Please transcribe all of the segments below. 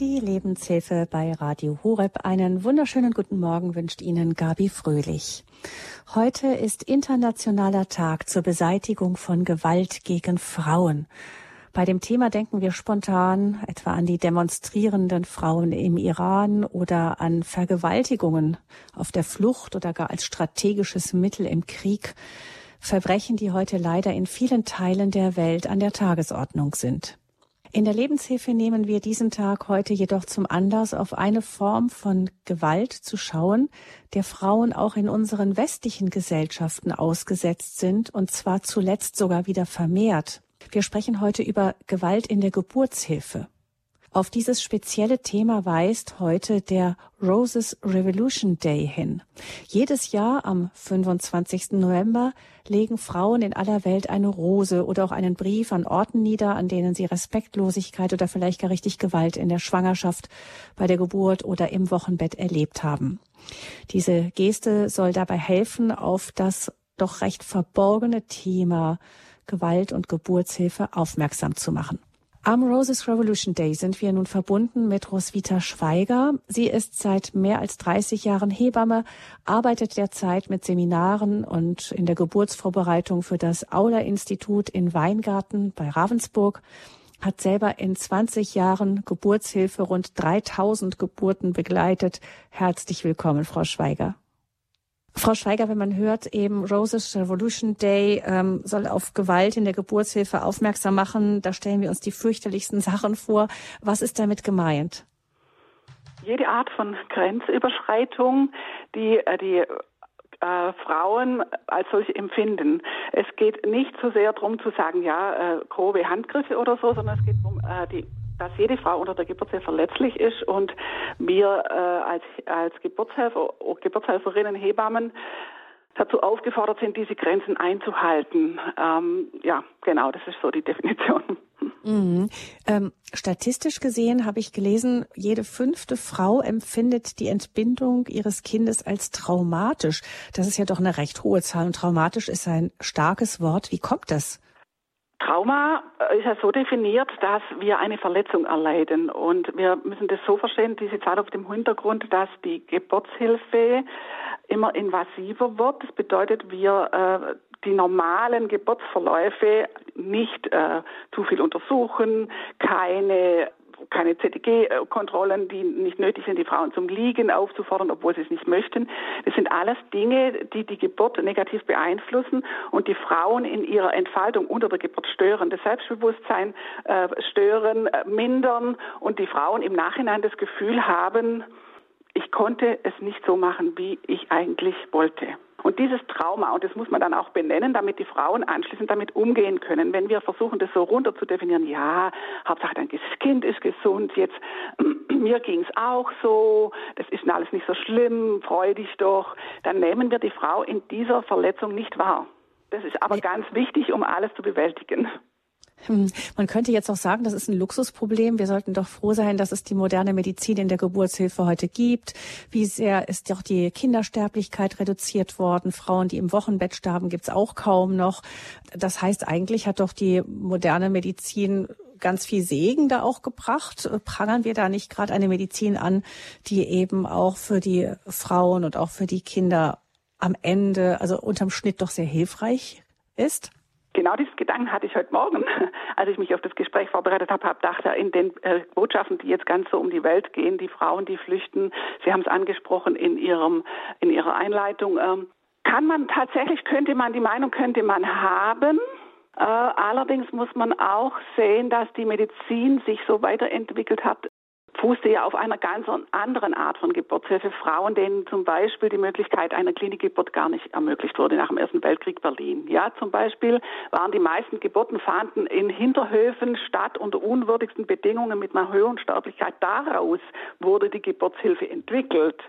Die Lebenshilfe bei Radio Horeb. Einen wunderschönen guten Morgen wünscht Ihnen Gabi Fröhlich. Heute ist internationaler Tag zur Beseitigung von Gewalt gegen Frauen. Bei dem Thema denken wir spontan etwa an die demonstrierenden Frauen im Iran oder an Vergewaltigungen auf der Flucht oder gar als strategisches Mittel im Krieg. Verbrechen, die heute leider in vielen Teilen der Welt an der Tagesordnung sind. In der Lebenshilfe nehmen wir diesen Tag heute jedoch zum Anlass, auf eine Form von Gewalt zu schauen, der Frauen auch in unseren westlichen Gesellschaften ausgesetzt sind, und zwar zuletzt sogar wieder vermehrt. Wir sprechen heute über Gewalt in der Geburtshilfe. Auf dieses spezielle Thema weist heute der Roses Revolution Day hin. Jedes Jahr am 25. November legen Frauen in aller Welt eine Rose oder auch einen Brief an Orten nieder, an denen sie Respektlosigkeit oder vielleicht gar richtig Gewalt in der Schwangerschaft, bei der Geburt oder im Wochenbett erlebt haben. Diese Geste soll dabei helfen, auf das doch recht verborgene Thema Gewalt und Geburtshilfe aufmerksam zu machen. Am Roses Revolution Day sind wir nun verbunden mit Roswitha Schweiger. Sie ist seit mehr als 30 Jahren Hebamme, arbeitet derzeit mit Seminaren und in der Geburtsvorbereitung für das Aula-Institut in Weingarten bei Ravensburg, hat selber in 20 Jahren Geburtshilfe rund 3000 Geburten begleitet. Herzlich willkommen, Frau Schweiger. Frau Schweiger, wenn man hört, eben Roses Revolution Day ähm, soll auf Gewalt in der Geburtshilfe aufmerksam machen, da stellen wir uns die fürchterlichsten Sachen vor. Was ist damit gemeint? Jede Art von Grenzüberschreitung, die äh, die äh, Frauen als solche empfinden. Es geht nicht so sehr darum zu sagen, ja, äh, grobe Handgriffe oder so, sondern es geht darum, äh, die dass jede Frau unter der Geburtshilfe verletzlich ist und wir äh, als, als Geburtshelfer, Geburtshelferinnen, Hebammen dazu aufgefordert sind, diese Grenzen einzuhalten. Ähm, ja, genau, das ist so die Definition. Mhm. Ähm, statistisch gesehen habe ich gelesen, jede fünfte Frau empfindet die Entbindung ihres Kindes als traumatisch. Das ist ja doch eine recht hohe Zahl und traumatisch ist ein starkes Wort. Wie kommt das? Trauma äh, ist ja so definiert, dass wir eine Verletzung erleiden. Und wir müssen das so verstehen, diese Zahl auf dem Hintergrund, dass die Geburtshilfe immer invasiver wird. Das bedeutet, wir äh, die normalen Geburtsverläufe nicht äh, zu viel untersuchen, keine keine ZTG-Kontrollen, die nicht nötig sind, die Frauen zum Liegen aufzufordern, obwohl sie es nicht möchten. Das sind alles Dinge, die die Geburt negativ beeinflussen und die Frauen in ihrer Entfaltung unter der Geburt stören, das Selbstbewusstsein äh, stören, äh, mindern und die Frauen im Nachhinein das Gefühl haben, ich konnte es nicht so machen, wie ich eigentlich wollte. Und dieses Trauma, und das muss man dann auch benennen, damit die Frauen anschließend damit umgehen können. Wenn wir versuchen, das so runter zu definieren, ja, Hauptsache dein Kind ist gesund, jetzt mir ging es auch so, das ist alles nicht so schlimm, freu dich doch, dann nehmen wir die Frau in dieser Verletzung nicht wahr. Das ist aber ganz wichtig, um alles zu bewältigen. Hm, man könnte jetzt auch sagen, das ist ein Luxusproblem. Wir sollten doch froh sein, dass es die moderne Medizin in der Geburtshilfe heute gibt. Wie sehr ist doch die Kindersterblichkeit reduziert worden? Frauen, die im Wochenbett starben, gibt's auch kaum noch. Das heißt, eigentlich hat doch die moderne Medizin ganz viel Segen da auch gebracht. Prangern wir da nicht gerade eine Medizin an, die eben auch für die Frauen und auch für die Kinder am Ende, also unterm Schnitt doch sehr hilfreich ist? Genau dieses Gedanken hatte ich heute Morgen, als ich mich auf das Gespräch vorbereitet habe, habe dachte in den äh, Botschaften, die jetzt ganz so um die Welt gehen, die Frauen, die flüchten, Sie haben es angesprochen in Ihrem in Ihrer Einleitung, ähm, kann man tatsächlich könnte man die Meinung könnte man haben. Äh, allerdings muss man auch sehen, dass die Medizin sich so weiterentwickelt hat, fußte ja auf einer ganz anderen Art von Geburtshilfe. Frauen, denen zum Beispiel die Möglichkeit einer Klinikgeburt gar nicht ermöglicht wurde nach dem Ersten Weltkrieg Berlin. Ja, zum Beispiel waren die meisten Geburten fanden in Hinterhöfen statt unter unwürdigsten Bedingungen mit einer höheren Sterblichkeit. Daraus wurde die Geburtshilfe entwickelt,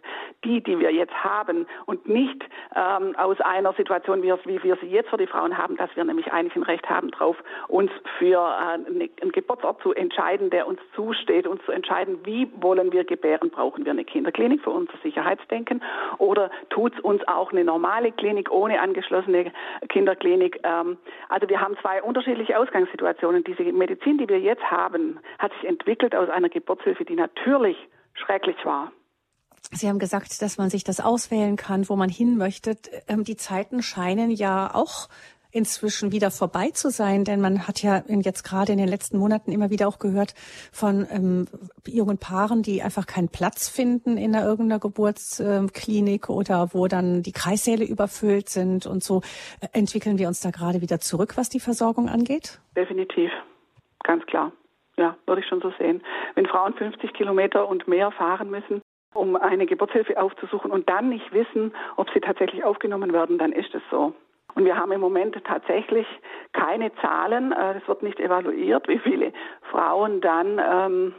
die, die wir jetzt haben und nicht ähm, aus einer Situation, wie, wie wir sie jetzt für die Frauen haben, dass wir nämlich eigentlich ein Recht haben darauf, uns für äh, einen Geburtsort zu entscheiden, der uns zusteht, uns zu entscheiden, wie wollen wir gebären? Brauchen wir eine Kinderklinik für unser Sicherheitsdenken oder tut es uns auch eine normale Klinik ohne angeschlossene Kinderklinik? Ähm, also wir haben zwei unterschiedliche Ausgangssituationen. Diese Medizin, die wir jetzt haben, hat sich entwickelt aus einer Geburtshilfe, die natürlich schrecklich war. Sie haben gesagt, dass man sich das auswählen kann, wo man hin möchte. Ähm, die Zeiten scheinen ja auch inzwischen wieder vorbei zu sein, denn man hat ja jetzt gerade in den letzten Monaten immer wieder auch gehört von ähm, jungen Paaren, die einfach keinen Platz finden in einer irgendeiner Geburtsklinik oder wo dann die Kreissäle überfüllt sind und so. Entwickeln wir uns da gerade wieder zurück, was die Versorgung angeht? Definitiv, ganz klar. Ja, würde ich schon so sehen. Wenn Frauen 50 Kilometer und mehr fahren müssen, um eine Geburtshilfe aufzusuchen und dann nicht wissen, ob sie tatsächlich aufgenommen werden, dann ist es so. Und wir haben im Moment tatsächlich keine Zahlen, äh, es wird nicht evaluiert, wie viele Frauen dann ähm,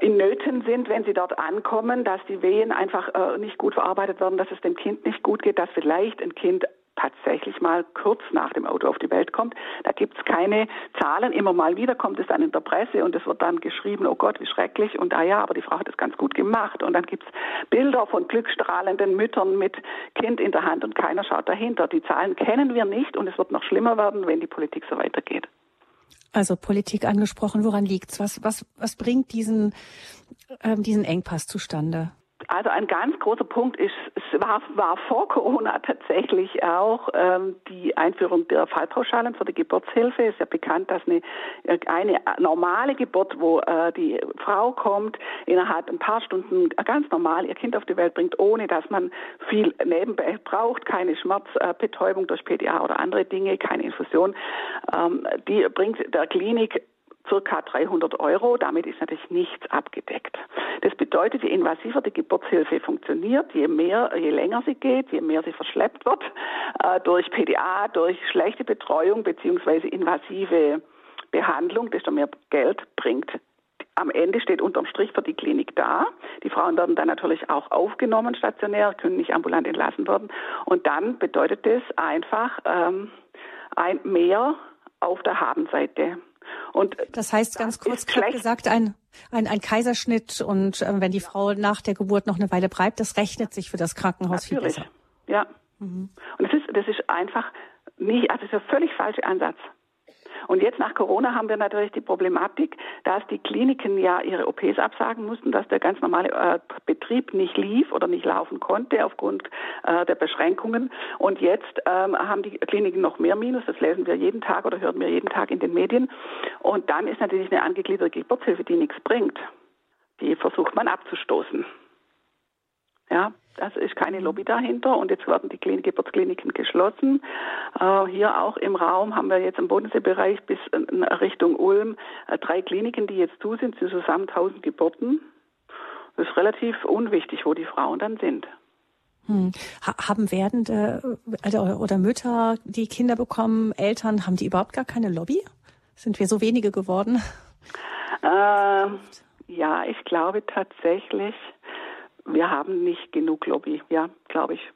in Nöten sind, wenn sie dort ankommen, dass die Wehen einfach äh, nicht gut verarbeitet werden, dass es dem Kind nicht gut geht, dass vielleicht ein Kind tatsächlich mal kurz nach dem Auto auf die Welt kommt. Da gibt es keine Zahlen. Immer mal wieder kommt es dann in der Presse und es wird dann geschrieben, oh Gott, wie schrecklich. Und ah ja, aber die Frau hat es ganz gut gemacht. Und dann gibt es Bilder von glückstrahlenden Müttern mit Kind in der Hand und keiner schaut dahinter. Die Zahlen kennen wir nicht und es wird noch schlimmer werden, wenn die Politik so weitergeht. Also Politik angesprochen, woran liegt's? Was, was, was bringt diesen, ähm, diesen Engpass zustande? Also ein ganz großer Punkt ist, es war, war vor Corona tatsächlich auch ähm, die Einführung der Fallpauschalen für die Geburtshilfe. Es ist ja bekannt, dass eine, eine normale Geburt, wo äh, die Frau kommt, innerhalb ein paar Stunden ganz normal ihr Kind auf die Welt bringt, ohne dass man viel nebenbei braucht, keine Schmerzbetäubung durch PDA oder andere Dinge, keine Infusion. Ähm, die bringt der Klinik circa 300 Euro. Damit ist natürlich nichts abgedeckt. Das bedeutet, je invasiver die Geburtshilfe funktioniert, je mehr, je länger sie geht, je mehr sie verschleppt wird, äh, durch PDA, durch schlechte Betreuung beziehungsweise invasive Behandlung, desto mehr Geld bringt am Ende steht unterm Strich für die Klinik da. Die Frauen werden dann natürlich auch aufgenommen stationär, können nicht ambulant entlassen werden. Und dann bedeutet das einfach ähm, ein mehr auf der Habenseite. Und das heißt ganz kurz gesagt, ein, ein, ein Kaiserschnitt und äh, wenn die Frau nach der Geburt noch eine Weile bleibt, das rechnet sich für das Krankenhaus Natürlich. viel besser. Ja. Mhm. Und das ist, das ist einfach nicht, also das ist ein völlig falscher Ansatz. Und jetzt nach Corona haben wir natürlich die Problematik, dass die Kliniken ja ihre OPs absagen mussten, dass der ganz normale äh, Betrieb nicht lief oder nicht laufen konnte aufgrund äh, der Beschränkungen. Und jetzt ähm, haben die Kliniken noch mehr Minus. Das lesen wir jeden Tag oder hören wir jeden Tag in den Medien. Und dann ist natürlich eine angegliederte Geburtshilfe, die nichts bringt. Die versucht man abzustoßen. Ja, also ist keine Lobby dahinter und jetzt werden die Klinik, Geburtskliniken geschlossen. Äh, hier auch im Raum haben wir jetzt im Bodenseebereich bis in Richtung Ulm äh, drei Kliniken, die jetzt zu sind, sind zusammen 1000 Geburten. Das ist relativ unwichtig, wo die Frauen dann sind. Hm. haben werdende äh, oder Mütter, die Kinder bekommen, Eltern, haben die überhaupt gar keine Lobby? Sind wir so wenige geworden? Äh, ja, ich glaube tatsächlich, wir haben nicht genug Lobby, ja, glaube ich.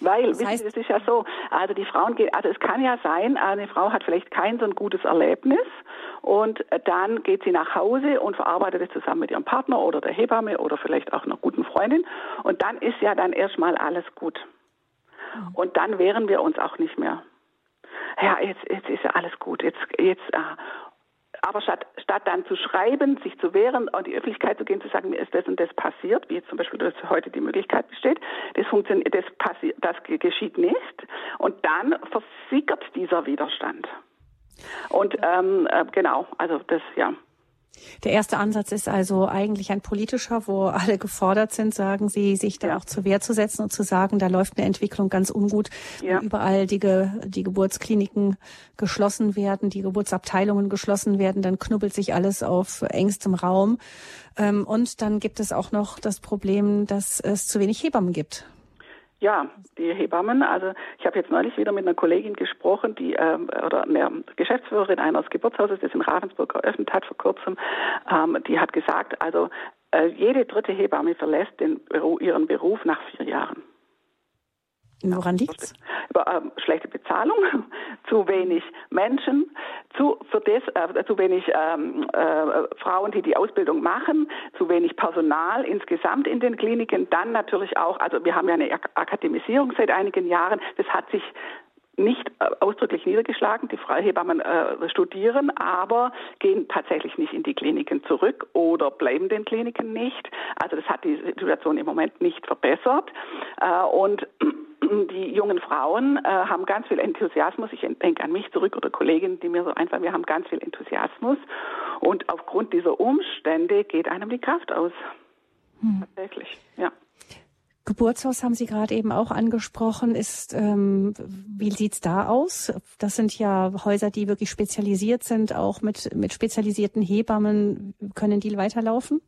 Weil, das heißt, es ist ja so, also die Frauen geht, also es kann ja sein, eine Frau hat vielleicht kein so ein gutes Erlebnis und dann geht sie nach Hause und verarbeitet es zusammen mit ihrem Partner oder der Hebamme oder vielleicht auch einer guten Freundin und dann ist ja dann erstmal alles gut. Mhm. Und dann wehren wir uns auch nicht mehr. Ja, jetzt, jetzt ist ja alles gut. Jetzt, jetzt, ah, aber statt, statt dann zu schreiben, sich zu wehren, an die Öffentlichkeit zu gehen, zu sagen, mir ist das und das passiert, wie jetzt zum Beispiel dass heute die Möglichkeit besteht, das funktioniert, das passiert, das geschieht nicht. Und dann versickert dieser Widerstand. Und ähm, äh, genau, also das, ja. Der erste Ansatz ist also eigentlich ein politischer, wo alle gefordert sind, sagen Sie, sich da ja. auch zur Wehr zu setzen und zu sagen, da läuft eine Entwicklung ganz ungut, ja. überall die, Ge die Geburtskliniken geschlossen werden, die Geburtsabteilungen geschlossen werden, dann knubbelt sich alles auf engstem Raum. Ähm, und dann gibt es auch noch das Problem, dass es zu wenig Hebammen gibt. Ja, die Hebammen. Also ich habe jetzt neulich wieder mit einer Kollegin gesprochen, die ähm, oder eine Geschäftsführerin eines Geburtshauses, das in Ravensburg eröffnet hat vor kurzem. Ähm, die hat gesagt, also äh, jede dritte Hebamme verlässt den ihren Beruf nach vier Jahren. Woran liegt es? Über ähm, schlechte Bezahlung, zu wenig Menschen, zu, für das, äh, zu wenig ähm, äh, Frauen, die die Ausbildung machen, zu wenig Personal insgesamt in den Kliniken. Dann natürlich auch, also wir haben ja eine Akademisierung seit einigen Jahren. Das hat sich nicht äh, ausdrücklich niedergeschlagen. Die Freihebammen äh, studieren, aber gehen tatsächlich nicht in die Kliniken zurück oder bleiben den Kliniken nicht. Also das hat die Situation im Moment nicht verbessert. Äh, und die jungen Frauen äh, haben ganz viel Enthusiasmus. Ich denke an mich zurück oder Kolleginnen, die mir so einfach, wir haben ganz viel Enthusiasmus. Und aufgrund dieser Umstände geht einem die Kraft aus. Hm. Tatsächlich, ja. Geburtshaus haben Sie gerade eben auch angesprochen. Ist, ähm, wie sieht's da aus? Das sind ja Häuser, die wirklich spezialisiert sind, auch mit, mit spezialisierten Hebammen. Können die weiterlaufen?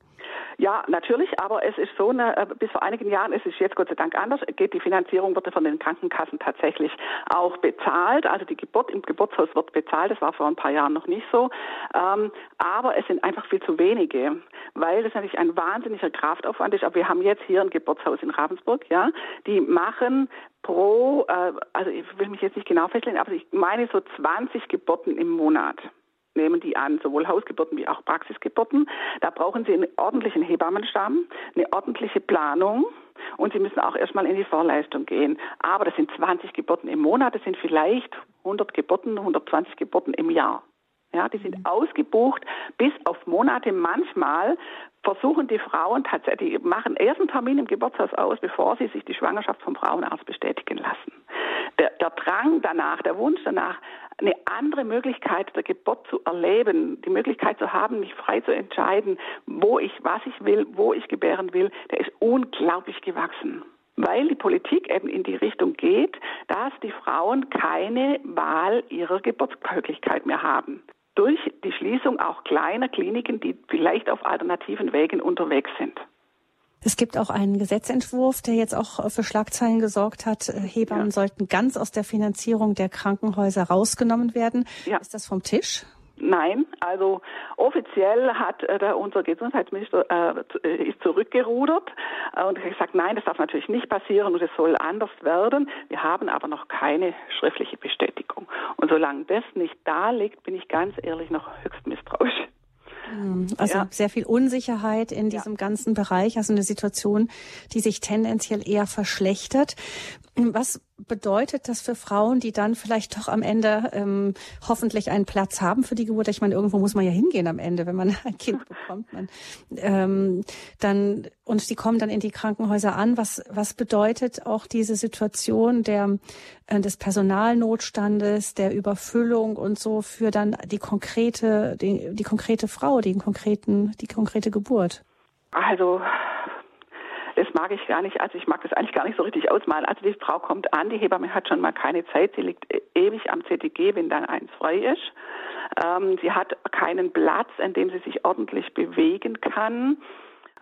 Ja, natürlich, aber es ist so, eine, äh, bis vor einigen Jahren, es ist jetzt Gott sei Dank anders, geht die Finanzierung wird von den Krankenkassen tatsächlich auch bezahlt. Also die Geburt im Geburtshaus wird bezahlt, das war vor ein paar Jahren noch nicht so. Ähm, aber es sind einfach viel zu wenige, weil das natürlich ein wahnsinniger Kraftaufwand ist. Aber wir haben jetzt hier ein Geburtshaus in Ravensburg, ja, die machen pro, äh, also ich will mich jetzt nicht genau festlegen, aber ich meine so 20 Geburten im Monat nehmen die an, sowohl Hausgeburten wie auch Praxisgeburten. Da brauchen Sie einen ordentlichen Hebammenstamm, eine ordentliche Planung und Sie müssen auch erstmal in die Vorleistung gehen. Aber das sind 20 Geburten im Monat, das sind vielleicht 100 Geburten, 120 Geburten im Jahr. Ja, die sind ausgebucht bis auf Monate. Manchmal versuchen die Frauen tatsächlich, die machen ersten Termin im Geburtshaus aus, bevor sie sich die Schwangerschaft vom Frauenarzt bestätigen lassen. Der, der Drang danach, der Wunsch danach, eine andere Möglichkeit der Geburt zu erleben, die Möglichkeit zu haben, mich frei zu entscheiden, wo ich, was ich will, wo ich gebären will, der ist unglaublich gewachsen weil die Politik eben in die Richtung geht, dass die Frauen keine Wahl ihrer Geburtsmöglichkeit mehr haben. Durch die Schließung auch kleiner Kliniken, die vielleicht auf alternativen Wegen unterwegs sind. Es gibt auch einen Gesetzentwurf, der jetzt auch für Schlagzeilen gesorgt hat. Äh, Hebammen ja. sollten ganz aus der Finanzierung der Krankenhäuser rausgenommen werden. Ja. Ist das vom Tisch? Nein, also offiziell hat äh, unser Gesundheitsminister äh, ist zurückgerudert äh, und gesagt, nein, das darf natürlich nicht passieren und es soll anders werden. Wir haben aber noch keine schriftliche Bestätigung. Und solange das nicht da liegt, bin ich ganz ehrlich noch höchst misstrauisch. Hm, also ja. sehr viel Unsicherheit in diesem ja. ganzen Bereich, also eine Situation, die sich tendenziell eher verschlechtert. Was bedeutet das für Frauen, die dann vielleicht doch am Ende ähm, hoffentlich einen Platz haben für die Geburt? Ich meine, irgendwo muss man ja hingehen am Ende, wenn man ein Kind bekommt. Man, ähm, dann und die kommen dann in die Krankenhäuser an. Was was bedeutet auch diese Situation der äh, des Personalnotstandes, der Überfüllung und so für dann die konkrete die, die konkrete Frau, den konkreten die konkrete Geburt? Also das mag ich gar nicht, also ich mag das eigentlich gar nicht so richtig ausmalen. Also die Frau kommt an, die Hebamme hat schon mal keine Zeit, sie liegt ewig am CTG, wenn dann eins frei ist. Ähm, sie hat keinen Platz, in dem sie sich ordentlich bewegen kann.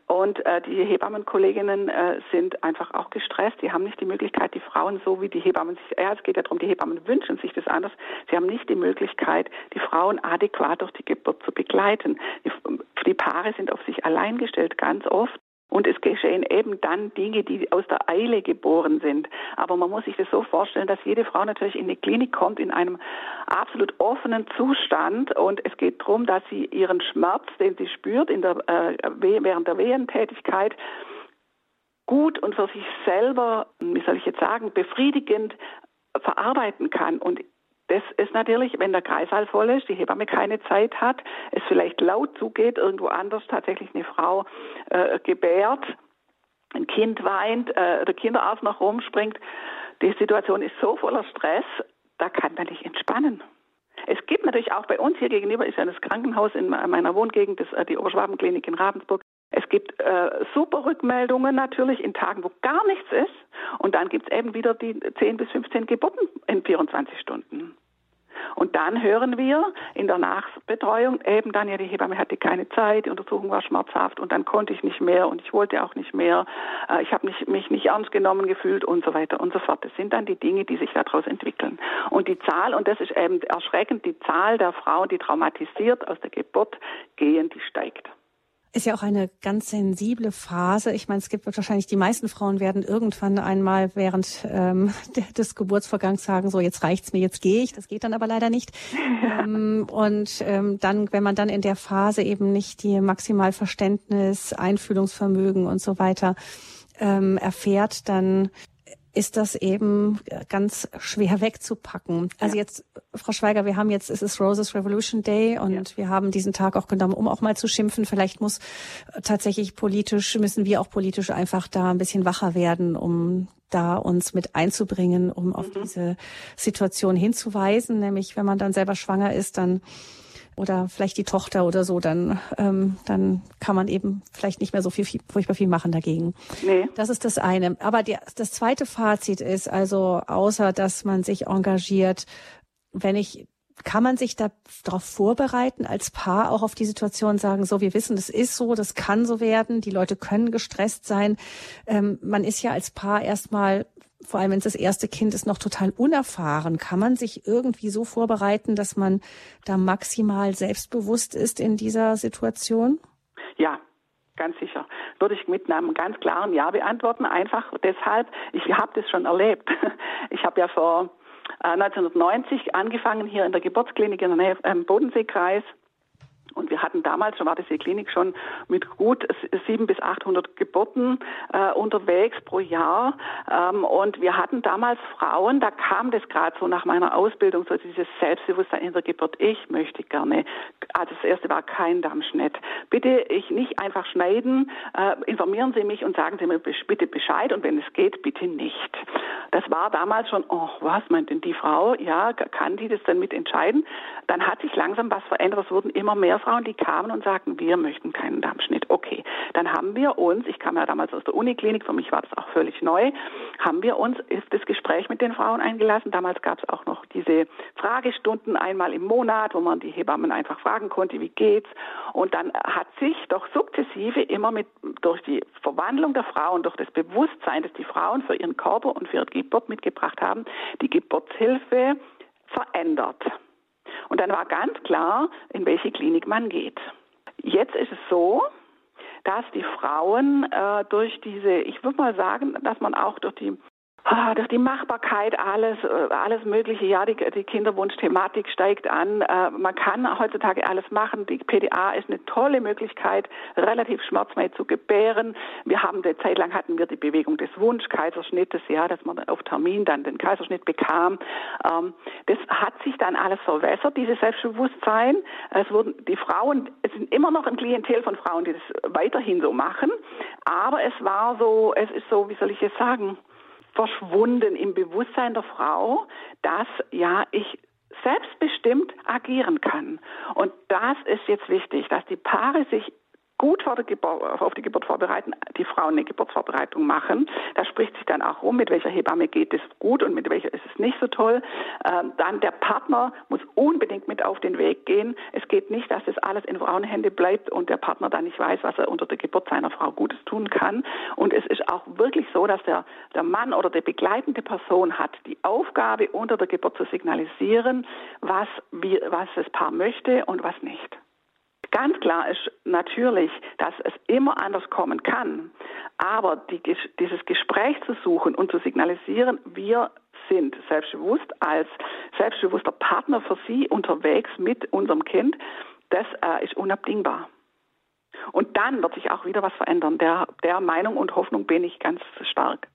Und äh, die Hebammenkolleginnen äh, sind einfach auch gestresst. Sie haben nicht die Möglichkeit, die Frauen so wie die Hebammen sich, ja, es geht ja darum, die Hebammen wünschen sich das anders. Sie haben nicht die Möglichkeit, die Frauen adäquat durch die Geburt zu begleiten. Die, die Paare sind auf sich allein gestellt, ganz oft. Und es geschehen eben dann Dinge, die aus der Eile geboren sind. Aber man muss sich das so vorstellen, dass jede Frau natürlich in die Klinik kommt in einem absolut offenen Zustand und es geht darum, dass sie ihren Schmerz, den sie spürt in der, äh, während der Wehentätigkeit, gut und für sich selber, wie soll ich jetzt sagen, befriedigend verarbeiten kann. Und das ist natürlich, wenn der Kreißsaal voll ist, die Hebamme keine Zeit hat, es vielleicht laut zugeht, irgendwo anders tatsächlich eine Frau äh, gebärt, ein Kind weint, äh, der Kinderarzt noch rumspringt. Die Situation ist so voller Stress, da kann man nicht entspannen. Es gibt natürlich auch bei uns hier gegenüber ist ja das Krankenhaus in meiner Wohngegend, das, äh, die Oberschwabenklinik in Ravensburg. Es gibt äh, super Rückmeldungen natürlich in Tagen, wo gar nichts ist. Und dann gibt es eben wieder die 10 bis 15 Geburten in 24 Stunden. Und dann hören wir in der Nachbetreuung eben dann, ja, die Hebamme hatte keine Zeit, die Untersuchung war schmerzhaft und dann konnte ich nicht mehr und ich wollte auch nicht mehr, äh, ich habe mich, mich nicht ernst genommen gefühlt und so weiter und so fort. Das sind dann die Dinge, die sich daraus entwickeln. Und die Zahl, und das ist eben erschreckend, die Zahl der Frauen, die traumatisiert aus der Geburt gehen, die steigt. Ist ja auch eine ganz sensible Phase. Ich meine, es gibt wahrscheinlich die meisten Frauen werden irgendwann einmal während ähm, des Geburtsvorgangs sagen, so jetzt reicht's mir, jetzt gehe ich. Das geht dann aber leider nicht. Ähm, und ähm, dann, wenn man dann in der Phase eben nicht die maximal Verständnis, Einfühlungsvermögen und so weiter ähm, erfährt, dann ist das eben ganz schwer wegzupacken. Also ja. jetzt, Frau Schweiger, wir haben jetzt, es ist Roses Revolution Day und ja. wir haben diesen Tag auch genommen, um auch mal zu schimpfen. Vielleicht muss tatsächlich politisch, müssen wir auch politisch einfach da ein bisschen wacher werden, um da uns mit einzubringen, um auf mhm. diese Situation hinzuweisen. Nämlich, wenn man dann selber schwanger ist, dann oder vielleicht die Tochter oder so, dann, ähm, dann kann man eben vielleicht nicht mehr so viel, viel furchtbar viel machen dagegen. Nee. Das ist das eine. Aber die, das zweite Fazit ist also, außer dass man sich engagiert, wenn ich kann man sich da darauf vorbereiten, als Paar auch auf die Situation sagen, so, wir wissen, das ist so, das kann so werden, die Leute können gestresst sein. Ähm, man ist ja als Paar erstmal vor allem wenn es das erste Kind ist, noch total unerfahren. Kann man sich irgendwie so vorbereiten, dass man da maximal selbstbewusst ist in dieser Situation? Ja, ganz sicher. Würde ich mit einem ganz klaren Ja beantworten. Einfach deshalb, ich habe das schon erlebt. Ich habe ja vor 1990 äh, angefangen hier in der Geburtsklinik in der Nähe im Bodenseekreis und wir hatten damals schon, war diese Klinik schon mit gut 700 bis 800 Geburten äh, unterwegs pro Jahr. Ähm, und wir hatten damals Frauen, da kam das gerade so nach meiner Ausbildung, so dieses Selbstbewusstsein in der Geburt. Ich möchte gerne. Also das erste war kein Dammschnitt. Bitte ich nicht einfach schneiden, äh, informieren Sie mich und sagen Sie mir bitte Bescheid und wenn es geht, bitte nicht. Das war damals schon, oh, was meint denn die Frau? Ja, kann die das dann mitentscheiden? Dann hat sich langsam was verändert. Es wurden immer mehr Frauen, die kamen und sagten, wir möchten keinen Darmschnitt. Okay, dann haben wir uns, ich kam ja damals aus der Uniklinik, für mich war das auch völlig neu, haben wir uns das Gespräch mit den Frauen eingelassen. Damals gab es auch noch diese Fragestunden einmal im Monat, wo man die Hebammen einfach fragen konnte, wie geht's? Und dann hat sich doch sukzessive immer mit durch die Verwandlung der Frauen, durch das Bewusstsein, das die Frauen für ihren Körper und für ihre Geburt mitgebracht haben, die Geburtshilfe verändert. Und dann war ganz klar, in welche Klinik man geht. Jetzt ist es so, dass die Frauen äh, durch diese, ich würde mal sagen, dass man auch durch die Ah, durch die Machbarkeit alles, äh, alles Mögliche. Ja, die, die Kinderwunschthematik steigt an. Äh, man kann heutzutage alles machen. Die PDA ist eine tolle Möglichkeit, relativ schmerzfrei zu gebären. Wir haben eine Zeit lang hatten wir die Bewegung des Wunschkaiserschnittes, ja, dass man auf Termin dann den Kaiserschnitt bekam. Ähm, das hat sich dann alles verwässert, dieses Selbstbewusstsein. Es wurden die Frauen, es sind immer noch ein Klientel von Frauen, die das weiterhin so machen. Aber es war so, es ist so, wie soll ich jetzt sagen? Verschwunden im Bewusstsein der Frau, dass ja ich selbstbestimmt agieren kann. Und das ist jetzt wichtig, dass die Paare sich gut vor der Geburt, auf die Geburt vorbereiten, die Frauen eine Geburtsvorbereitung machen. Da spricht sich dann auch rum, mit welcher Hebamme geht es gut und mit welcher ist es nicht so toll. Ähm, dann der Partner muss unbedingt mit auf den Weg gehen. Es geht nicht, dass das alles in Frauenhände bleibt und der Partner dann nicht weiß, was er unter der Geburt seiner Frau Gutes tun kann. Und es ist auch wirklich so, dass der, der Mann oder die begleitende Person hat die Aufgabe, unter der Geburt zu signalisieren, was, wie, was das Paar möchte und was nicht. Ganz klar ist natürlich, dass es immer anders kommen kann. Aber die, dieses Gespräch zu suchen und zu signalisieren, wir sind selbstbewusst als selbstbewusster Partner für Sie unterwegs mit unserem Kind, das äh, ist unabdingbar. Und dann wird sich auch wieder was verändern. Der, der Meinung und Hoffnung bin ich ganz stark.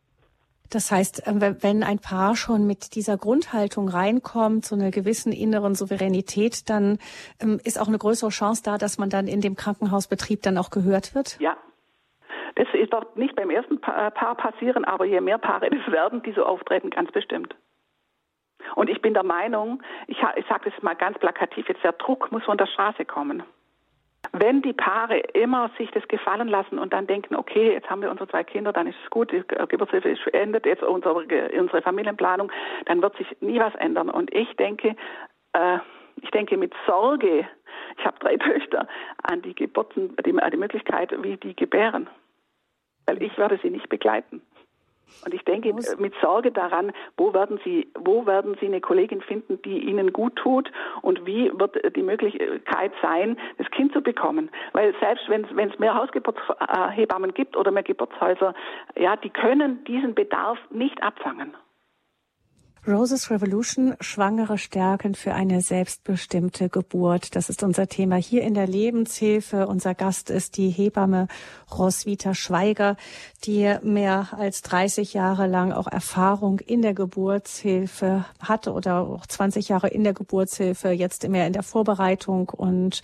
Das heißt, äh, wenn ein Paar schon mit dieser Grundhaltung reinkommt, zu einer gewissen inneren Souveränität, dann ähm, ist auch eine größere Chance da, dass man dann in dem Krankenhausbetrieb dann auch gehört wird? Ja. Das doch nicht beim ersten äh, Paar passieren, aber je mehr Paare es werden, die so auftreten, ganz bestimmt. Und ich bin der Meinung, ich, ich sage das mal ganz plakativ, jetzt der Druck muss von der Straße kommen. Wenn die Paare immer sich das gefallen lassen und dann denken, okay, jetzt haben wir unsere zwei Kinder, dann ist es gut, die Geburtshilfe ist beendet, jetzt unsere, unsere Familienplanung, dann wird sich nie was ändern. Und ich denke, äh, ich denke mit Sorge, ich habe drei Töchter, an die Geburten, die, die Möglichkeit, wie die gebären. Weil ich werde sie nicht begleiten. Und ich denke mit Sorge daran, wo werden Sie, wo werden Sie eine Kollegin finden, die Ihnen gut tut und wie wird die Möglichkeit sein, das Kind zu bekommen? Weil selbst wenn es mehr Hausgeburtshebammen gibt oder mehr Geburtshäuser, ja, die können diesen Bedarf nicht abfangen. Roses Revolution, Schwangere stärken für eine selbstbestimmte Geburt. Das ist unser Thema hier in der Lebenshilfe. Unser Gast ist die Hebamme Roswitha Schweiger, die mehr als 30 Jahre lang auch Erfahrung in der Geburtshilfe hatte oder auch 20 Jahre in der Geburtshilfe, jetzt mehr in der Vorbereitung und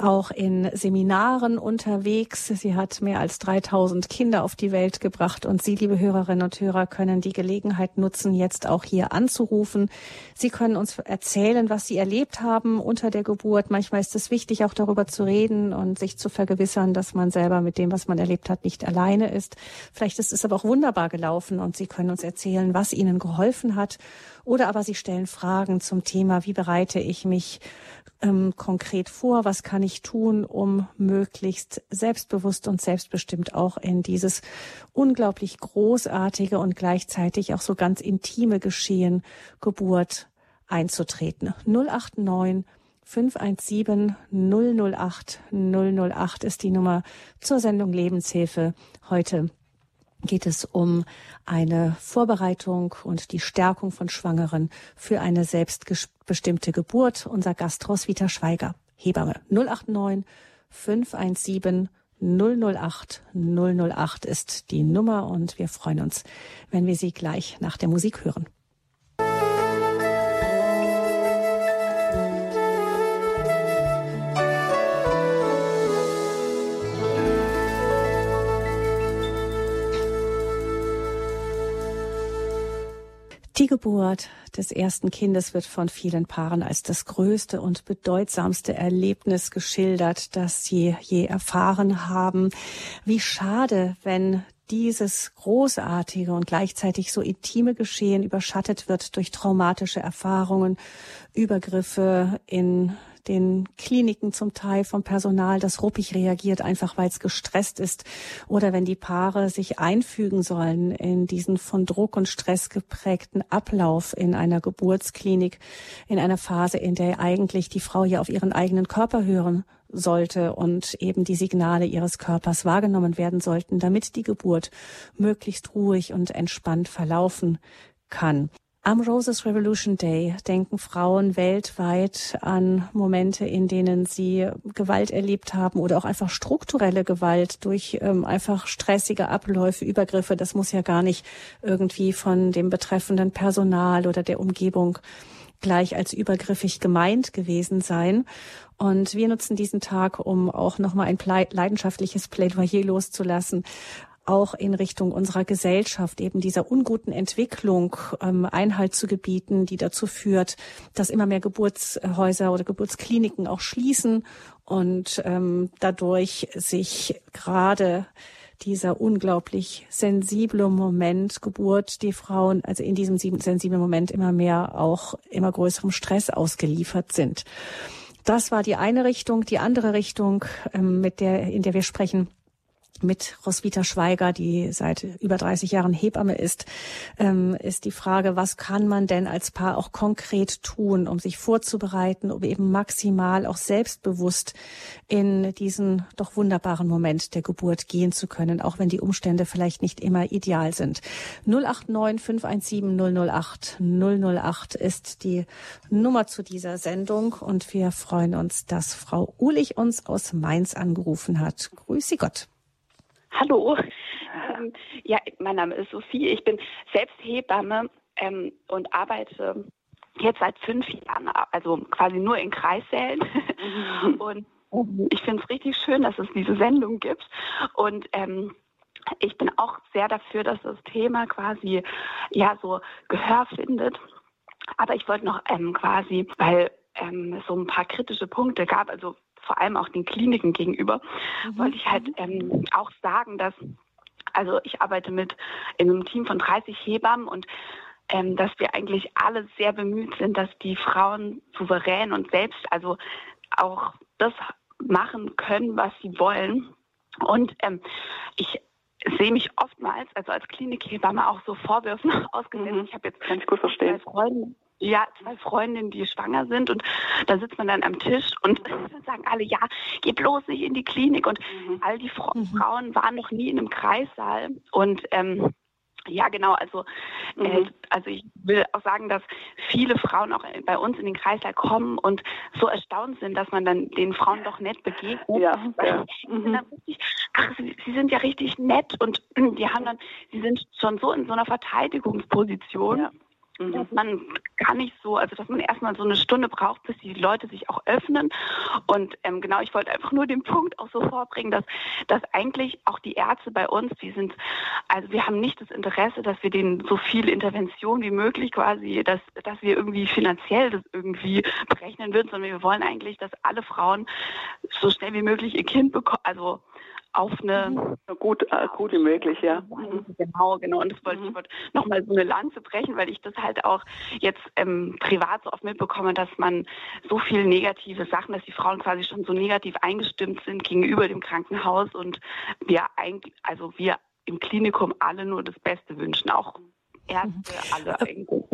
auch in Seminaren unterwegs. Sie hat mehr als 3000 Kinder auf die Welt gebracht und Sie, liebe Hörerinnen und Hörer, können die Gelegenheit nutzen, jetzt auch hier hier anzurufen. Sie können uns erzählen, was Sie erlebt haben unter der Geburt. Manchmal ist es wichtig, auch darüber zu reden und sich zu vergewissern, dass man selber mit dem, was man erlebt hat, nicht alleine ist. Vielleicht ist es aber auch wunderbar gelaufen und Sie können uns erzählen, was Ihnen geholfen hat. Oder aber Sie stellen Fragen zum Thema, wie bereite ich mich ähm, konkret vor? Was kann ich tun, um möglichst selbstbewusst und selbstbestimmt auch in dieses unglaublich großartige und gleichzeitig auch so ganz intime Geschehen Geburt einzutreten? 089 517 008 008 ist die Nummer zur Sendung Lebenshilfe heute geht es um eine Vorbereitung und die Stärkung von Schwangeren für eine selbstbestimmte Geburt. Unser Gast Roswitha Schweiger, Hebamme 089 517 008 008 ist die Nummer und wir freuen uns, wenn wir Sie gleich nach der Musik hören. Die Geburt des ersten Kindes wird von vielen Paaren als das größte und bedeutsamste Erlebnis geschildert, das sie je erfahren haben. Wie schade, wenn dieses großartige und gleichzeitig so intime Geschehen überschattet wird durch traumatische Erfahrungen, Übergriffe in den Kliniken zum Teil vom Personal, das ruppig reagiert, einfach weil es gestresst ist. Oder wenn die Paare sich einfügen sollen in diesen von Druck und Stress geprägten Ablauf in einer Geburtsklinik, in einer Phase, in der eigentlich die Frau ja auf ihren eigenen Körper hören sollte und eben die Signale ihres Körpers wahrgenommen werden sollten, damit die Geburt möglichst ruhig und entspannt verlaufen kann. Am Roses Revolution Day denken Frauen weltweit an Momente, in denen sie Gewalt erlebt haben oder auch einfach strukturelle Gewalt durch ähm, einfach stressige Abläufe, Übergriffe. Das muss ja gar nicht irgendwie von dem betreffenden Personal oder der Umgebung gleich als übergriffig gemeint gewesen sein. Und wir nutzen diesen Tag, um auch nochmal ein leidenschaftliches Plädoyer loszulassen auch in Richtung unserer Gesellschaft eben dieser unguten Entwicklung ähm, Einhalt zu gebieten, die dazu führt, dass immer mehr Geburtshäuser oder Geburtskliniken auch schließen und ähm, dadurch sich gerade dieser unglaublich sensible Moment Geburt, die Frauen also in diesem sensiblen Moment immer mehr auch immer größerem Stress ausgeliefert sind. Das war die eine Richtung. Die andere Richtung, ähm, mit der, in der wir sprechen, mit Roswitha Schweiger, die seit über 30 Jahren Hebamme ist, ähm, ist die Frage, was kann man denn als Paar auch konkret tun, um sich vorzubereiten, um eben maximal auch selbstbewusst in diesen doch wunderbaren Moment der Geburt gehen zu können, auch wenn die Umstände vielleicht nicht immer ideal sind. 089 517 008 008 ist die Nummer zu dieser Sendung und wir freuen uns, dass Frau Ulich uns aus Mainz angerufen hat. Grüße Gott. Hallo. Ähm, ja, mein Name ist Sophie. Ich bin selbst Hebamme ähm, und arbeite jetzt seit fünf Jahren, also quasi nur in Kreissälen. und ich finde es richtig schön, dass es diese Sendung gibt. Und ähm, ich bin auch sehr dafür, dass das Thema quasi ja so Gehör findet. Aber ich wollte noch ähm, quasi, weil ähm, es so ein paar kritische Punkte gab, also vor allem auch den Kliniken gegenüber, mhm. wollte ich halt ähm, auch sagen, dass, also ich arbeite mit in einem Team von 30 Hebammen und ähm, dass wir eigentlich alle sehr bemüht sind, dass die Frauen souverän und selbst, also auch das machen können, was sie wollen. Und ähm, ich sehe mich oftmals, also als Klinikhebamme, auch so Vorwürfen ausgesetzt. Mhm. Ich habe jetzt ich gut verstehen. Freunde, ja, zwei Freundinnen, die schwanger sind und da sitzt man dann am Tisch und sagen alle, ja, geh bloß nicht in die Klinik und mhm. all die Fra mhm. Frauen waren noch nie in einem Kreissaal und ähm, ja, genau. Also, äh, mhm. äh, also ich will auch sagen, dass viele Frauen auch bei uns in den Kreislauf kommen und so erstaunt sind, dass man dann den Frauen doch nett begegnet. Ja, ja. Mhm. Richtig, ach, sie, sie, sind ja richtig nett und die haben dann, sie sind schon so in so einer Verteidigungsposition. Ja. Mhm. Dass man gar nicht so, also dass man erstmal so eine Stunde braucht, bis die Leute sich auch öffnen. Und ähm, genau, ich wollte einfach nur den Punkt auch so vorbringen, dass, dass eigentlich auch die Ärzte bei uns, die sind, also wir haben nicht das Interesse, dass wir denen so viel Intervention wie möglich quasi, dass, dass wir irgendwie finanziell das irgendwie berechnen würden, sondern wir wollen eigentlich, dass alle Frauen so schnell wie möglich ihr Kind bekommen, also auf eine so gut, äh, gut wie möglich, ja. Genau, genau. Und das wollte mhm. ich wollte nochmal so eine Lanze brechen, weil ich das halt auch jetzt ähm, privat so oft mitbekomme, dass man so viel negative Sachen, dass die Frauen quasi schon so negativ eingestimmt sind gegenüber dem Krankenhaus und wir eigentlich, also wir im Klinikum alle nur das Beste wünschen, auch Ärzte, alle eigentlich.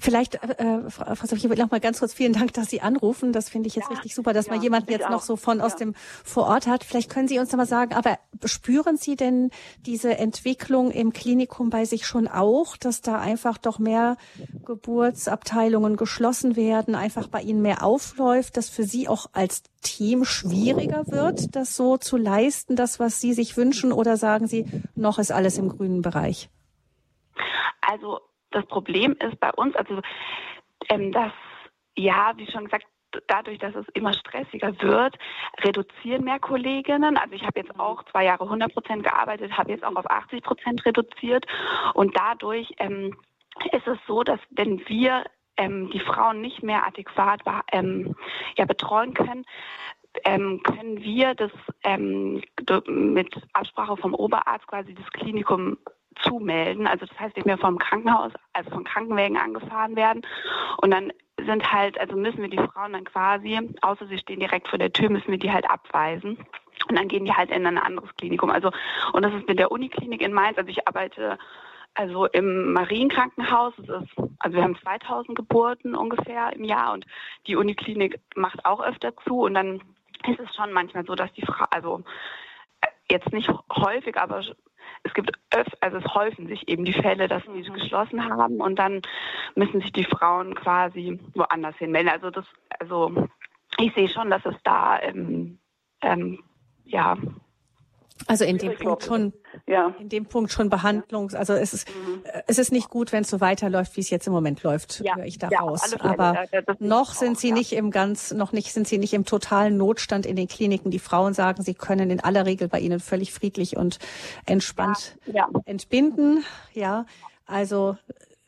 Vielleicht, äh, Frau Sophie, noch mal ganz kurz vielen Dank, dass Sie anrufen. Das finde ich jetzt ja, richtig super, dass ja, man jemanden jetzt auch. noch so von ja. aus dem Vorort hat. Vielleicht können Sie uns noch mal sagen, aber spüren Sie denn diese Entwicklung im Klinikum bei sich schon auch, dass da einfach doch mehr Geburtsabteilungen geschlossen werden, einfach bei Ihnen mehr aufläuft, dass für Sie auch als Team schwieriger wird, das so zu leisten, das, was Sie sich wünschen, oder sagen Sie, noch ist alles im grünen Bereich? Also das Problem ist bei uns, also ähm, dass, ja, wie schon gesagt, dadurch, dass es immer stressiger wird, reduzieren mehr Kolleginnen. Also ich habe jetzt auch zwei Jahre 100 Prozent gearbeitet, habe jetzt auch auf 80 Prozent reduziert. Und dadurch ähm, ist es so, dass wenn wir ähm, die Frauen nicht mehr adäquat ähm, ja, betreuen können, ähm, können wir das ähm, mit Absprache vom Oberarzt quasi das Klinikum zumelden. Also das heißt, wenn wir vom Krankenhaus, also von Krankenwägen angefahren werden und dann sind halt, also müssen wir die Frauen dann quasi, außer sie stehen direkt vor der Tür, müssen wir die halt abweisen. Und dann gehen die halt in ein anderes Klinikum. Also, und das ist mit der Uniklinik in Mainz. Also ich arbeite also im Marienkrankenhaus. Ist, also wir haben 2000 Geburten ungefähr im Jahr und die Uniklinik macht auch öfter zu. Und dann ist es schon manchmal so, dass die Frau, also jetzt nicht häufig, aber es gibt öf also es häufen sich eben die Fälle, dass sie mhm. geschlossen haben und dann müssen sich die Frauen quasi woanders hinmelden. Also das, also ich sehe schon, dass es da ähm, ähm, ja also in dem Punkt schon, ja. in dem Punkt schon Behandlungs, also es ist, mhm. es ist nicht gut, wenn es so weiterläuft, wie es jetzt im Moment läuft, ja. höre ich daraus. Ja, Aber ja, noch sind auch, sie nicht im ganz, noch nicht sind sie nicht im totalen Notstand in den Kliniken. Die Frauen sagen, sie können in aller Regel bei ihnen völlig friedlich und entspannt entbinden. Ja, also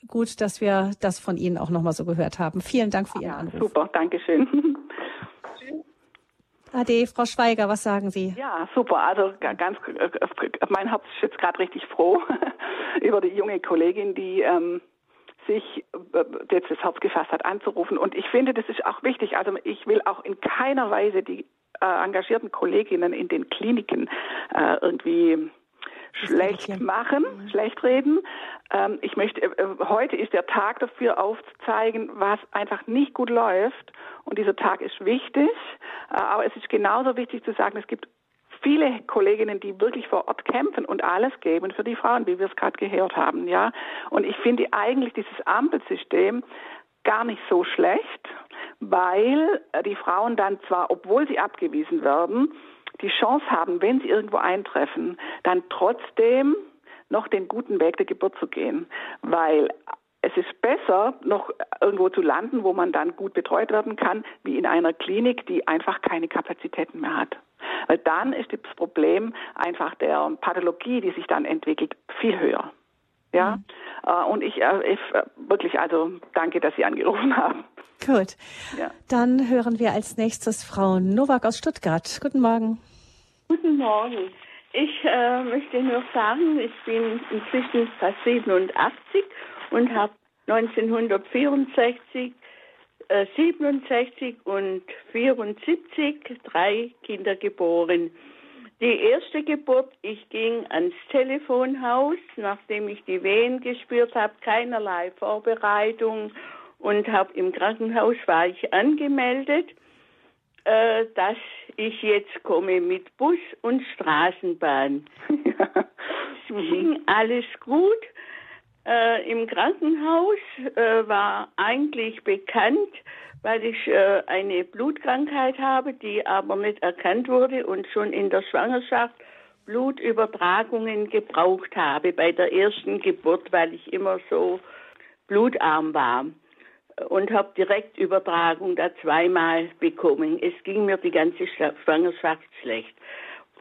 gut, dass wir das von Ihnen auch nochmal so gehört haben. Vielen Dank für Ihren Anruf. Super, Dankeschön. Ade, Frau Schweiger, was sagen Sie? Ja, super. Also ganz, mein Herz ist jetzt gerade richtig froh über die junge Kollegin, die ähm, sich äh, jetzt das Herz gefasst hat, anzurufen. Und ich finde, das ist auch wichtig. Also ich will auch in keiner Weise die äh, engagierten Kolleginnen in den Kliniken äh, irgendwie schlecht machen, mhm. schlecht reden. Ähm, ich möchte, äh, äh, heute ist der Tag dafür aufzuzeigen, was einfach nicht gut läuft. Und dieser Tag ist wichtig. Äh, aber es ist genauso wichtig zu sagen, es gibt viele Kolleginnen, die wirklich vor Ort kämpfen und alles geben für die Frauen, wie wir es gerade gehört haben, ja. Und ich finde eigentlich dieses Ampelsystem gar nicht so schlecht, weil die Frauen dann zwar, obwohl sie abgewiesen werden, die Chance haben, wenn sie irgendwo eintreffen, dann trotzdem noch den guten Weg der Geburt zu gehen. Weil es ist besser, noch irgendwo zu landen, wo man dann gut betreut werden kann, wie in einer Klinik, die einfach keine Kapazitäten mehr hat. Weil dann ist das Problem einfach der Pathologie, die sich dann entwickelt, viel höher. Ja, mhm. und ich, äh, ich, äh, wirklich, also danke, dass Sie angerufen haben. Gut. Ja. Dann hören wir als nächstes Frau Nowak aus Stuttgart. Guten Morgen. Guten Morgen. Ich äh, möchte nur sagen, ich bin inzwischen fast 87 und habe 1964, äh, 67 und 74 drei Kinder geboren. Die erste Geburt, ich ging ans Telefonhaus, nachdem ich die Wehen gespürt habe, keinerlei Vorbereitung und habe im Krankenhaus war ich angemeldet, äh, dass ich jetzt komme mit Bus und Straßenbahn. es ging alles gut. Äh, Im Krankenhaus äh, war eigentlich bekannt, weil ich äh, eine Blutkrankheit habe, die aber nicht erkannt wurde und schon in der Schwangerschaft Blutübertragungen gebraucht habe bei der ersten Geburt, weil ich immer so blutarm war und habe Direktübertragung da zweimal bekommen. Es ging mir die ganze Schwangerschaft schlecht,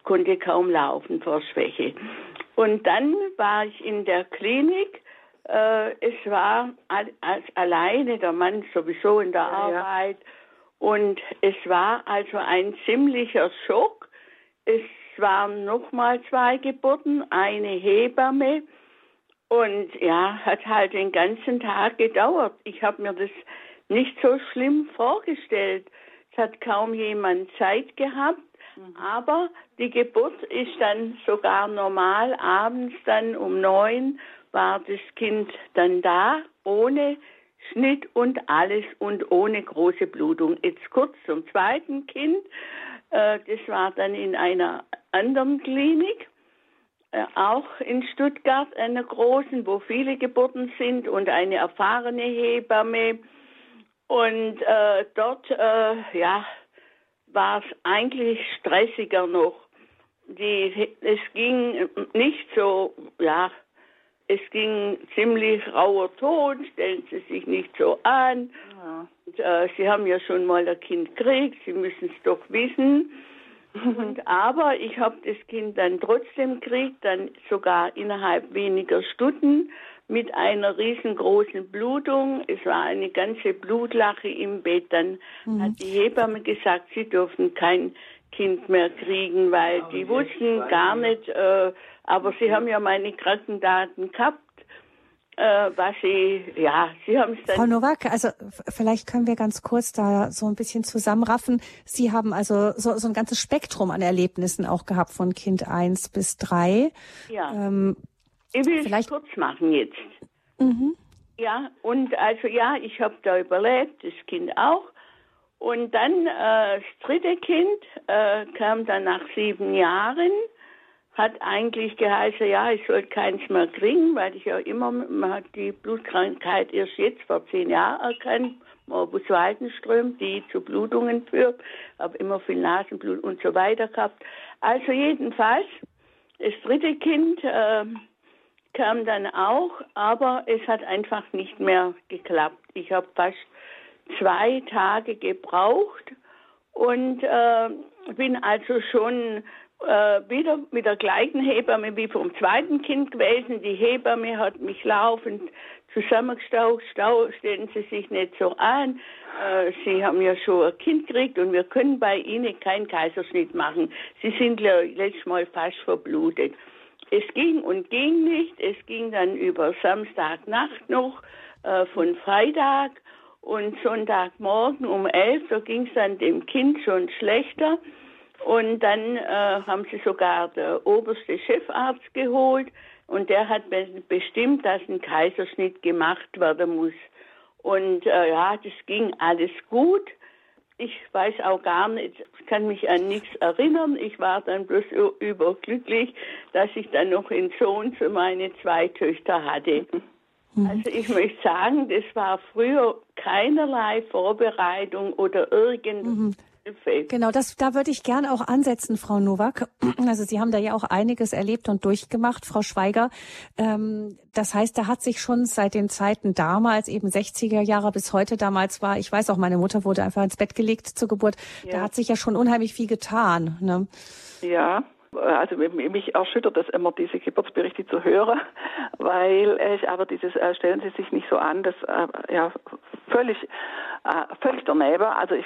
konnte kaum laufen vor Schwäche. Und dann war ich in der Klinik äh, es war als alleine der Mann sowieso in der ja, Arbeit. Ja. Und es war also ein ziemlicher Schock. Es waren nochmal zwei Geburten, eine Hebamme. Und ja, hat halt den ganzen Tag gedauert. Ich habe mir das nicht so schlimm vorgestellt. Es hat kaum jemand Zeit gehabt. Mhm. Aber die Geburt ist dann sogar normal abends dann um neun war das Kind dann da, ohne Schnitt und alles und ohne große Blutung. Jetzt kurz zum zweiten Kind. Äh, das war dann in einer anderen Klinik, äh, auch in Stuttgart, einer großen, wo viele Geburten sind und eine erfahrene Hebamme. Und äh, dort, äh, ja, war es eigentlich stressiger noch. Die, es ging nicht so, ja, es ging ziemlich rauer Ton, stellen Sie sich nicht so an. Ja. Und, äh, Sie haben ja schon mal ein Kind gekriegt, Sie müssen es doch wissen. Und, aber ich habe das Kind dann trotzdem gekriegt, dann sogar innerhalb weniger Stunden mit einer riesengroßen Blutung. Es war eine ganze Blutlache im Bett. Dann mhm. hat die Hebamme gesagt, sie dürfen kein Kind mehr kriegen, weil die wussten gar nicht, äh, aber sie haben ja meine Krankendaten gehabt. Äh, was sie, ja, sie haben es dann. Frau Nowak, also vielleicht können wir ganz kurz da so ein bisschen zusammenraffen. Sie haben also so, so ein ganzes Spektrum an Erlebnissen auch gehabt von Kind 1 bis 3. Ja. Ähm, ich will es kurz machen jetzt. Mhm. Ja, und also ja, ich habe da überlebt, das Kind auch. Und dann äh, das dritte Kind äh, kam dann nach sieben Jahren hat eigentlich geheißen, ja, ich sollte keins mehr kriegen, weil ich ja immer, man hat die Blutkrankheit erst jetzt vor zehn Jahren erkannt, Morbus Waldenström, die zu Blutungen führt, habe immer viel Nasenblut und so weiter gehabt. Also jedenfalls, das dritte Kind äh, kam dann auch, aber es hat einfach nicht mehr geklappt. Ich habe fast zwei Tage gebraucht und äh, bin also schon äh, wieder mit der gleichen Hebamme wie vom zweiten Kind gewesen. Die Hebamme hat mich laufend zusammengestaucht. Stau, stellen Sie sich nicht so an. Äh, Sie haben ja schon ein Kind gekriegt und wir können bei Ihnen keinen Kaiserschnitt machen. Sie sind ja letztes Mal fast verblutet. Es ging und ging nicht. Es ging dann über Samstagnacht noch äh, von Freitag und Sonntagmorgen um elf. Da ging es dann dem Kind schon schlechter. Und dann äh, haben sie sogar der oberste Chefarzt geholt und der hat bestimmt, dass ein Kaiserschnitt gemacht werden muss. Und äh, ja, das ging alles gut. Ich weiß auch gar nicht, ich kann mich an nichts erinnern. Ich war dann bloß überglücklich, dass ich dann noch einen Sohn für meine zwei Töchter hatte. Mhm. Also ich möchte sagen, das war früher keinerlei Vorbereitung oder irgend mhm. Genau, das, da würde ich gerne auch ansetzen, Frau Nowak. Also Sie haben da ja auch einiges erlebt und durchgemacht, Frau Schweiger. Ähm, das heißt, da hat sich schon seit den Zeiten damals, eben 60er Jahre bis heute damals war, ich weiß auch, meine Mutter wurde einfach ins Bett gelegt zur Geburt. Ja. Da hat sich ja schon unheimlich viel getan. Ne? Ja, also mich erschüttert es immer, diese Geburtsberichte zu hören, weil ich aber dieses, äh, stellen Sie sich nicht so an, das äh, ja völlig, äh, völlig daneben. Also ich,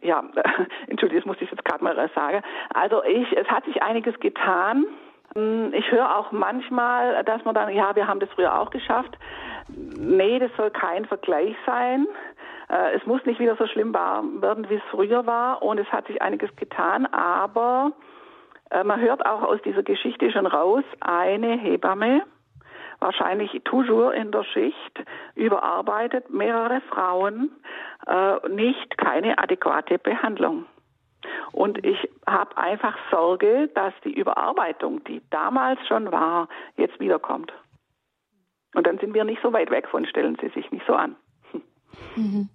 ja, Entschuldigung, das muss ich jetzt gerade mal sagen. Also ich, es hat sich einiges getan. Hm, ich höre auch manchmal, dass man dann, ja, wir haben das früher auch geschafft. Nee, das soll kein Vergleich sein. Es muss nicht wieder so schlimm werden, wie es früher war. Und es hat sich einiges getan, aber man hört auch aus dieser Geschichte schon raus, eine Hebamme, wahrscheinlich toujours in der Schicht, überarbeitet mehrere Frauen, äh, nicht keine adäquate Behandlung. Und ich habe einfach Sorge, dass die Überarbeitung, die damals schon war, jetzt wiederkommt. Und dann sind wir nicht so weit weg von, stellen Sie sich nicht so an. Mhm.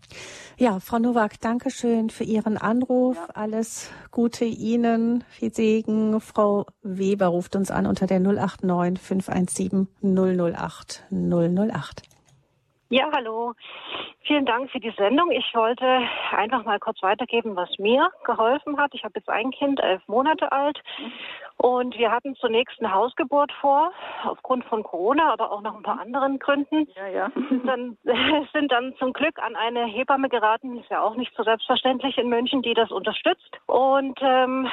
Ja, Frau Nowak, danke schön für Ihren Anruf. Ja. Alles Gute Ihnen, viel Segen. Frau Weber ruft uns an unter der 089 517 008 008. Ja, hallo. Vielen Dank für die Sendung. Ich wollte einfach mal kurz weitergeben, was mir geholfen hat. Ich habe jetzt ein Kind, elf Monate alt. Und wir hatten zunächst eine Hausgeburt vor, aufgrund von Corona, aber auch noch ein paar anderen Gründen. Ja, ja. Dann sind dann zum Glück an eine Hebamme geraten, ist ja auch nicht so selbstverständlich in München, die das unterstützt. Und ähm,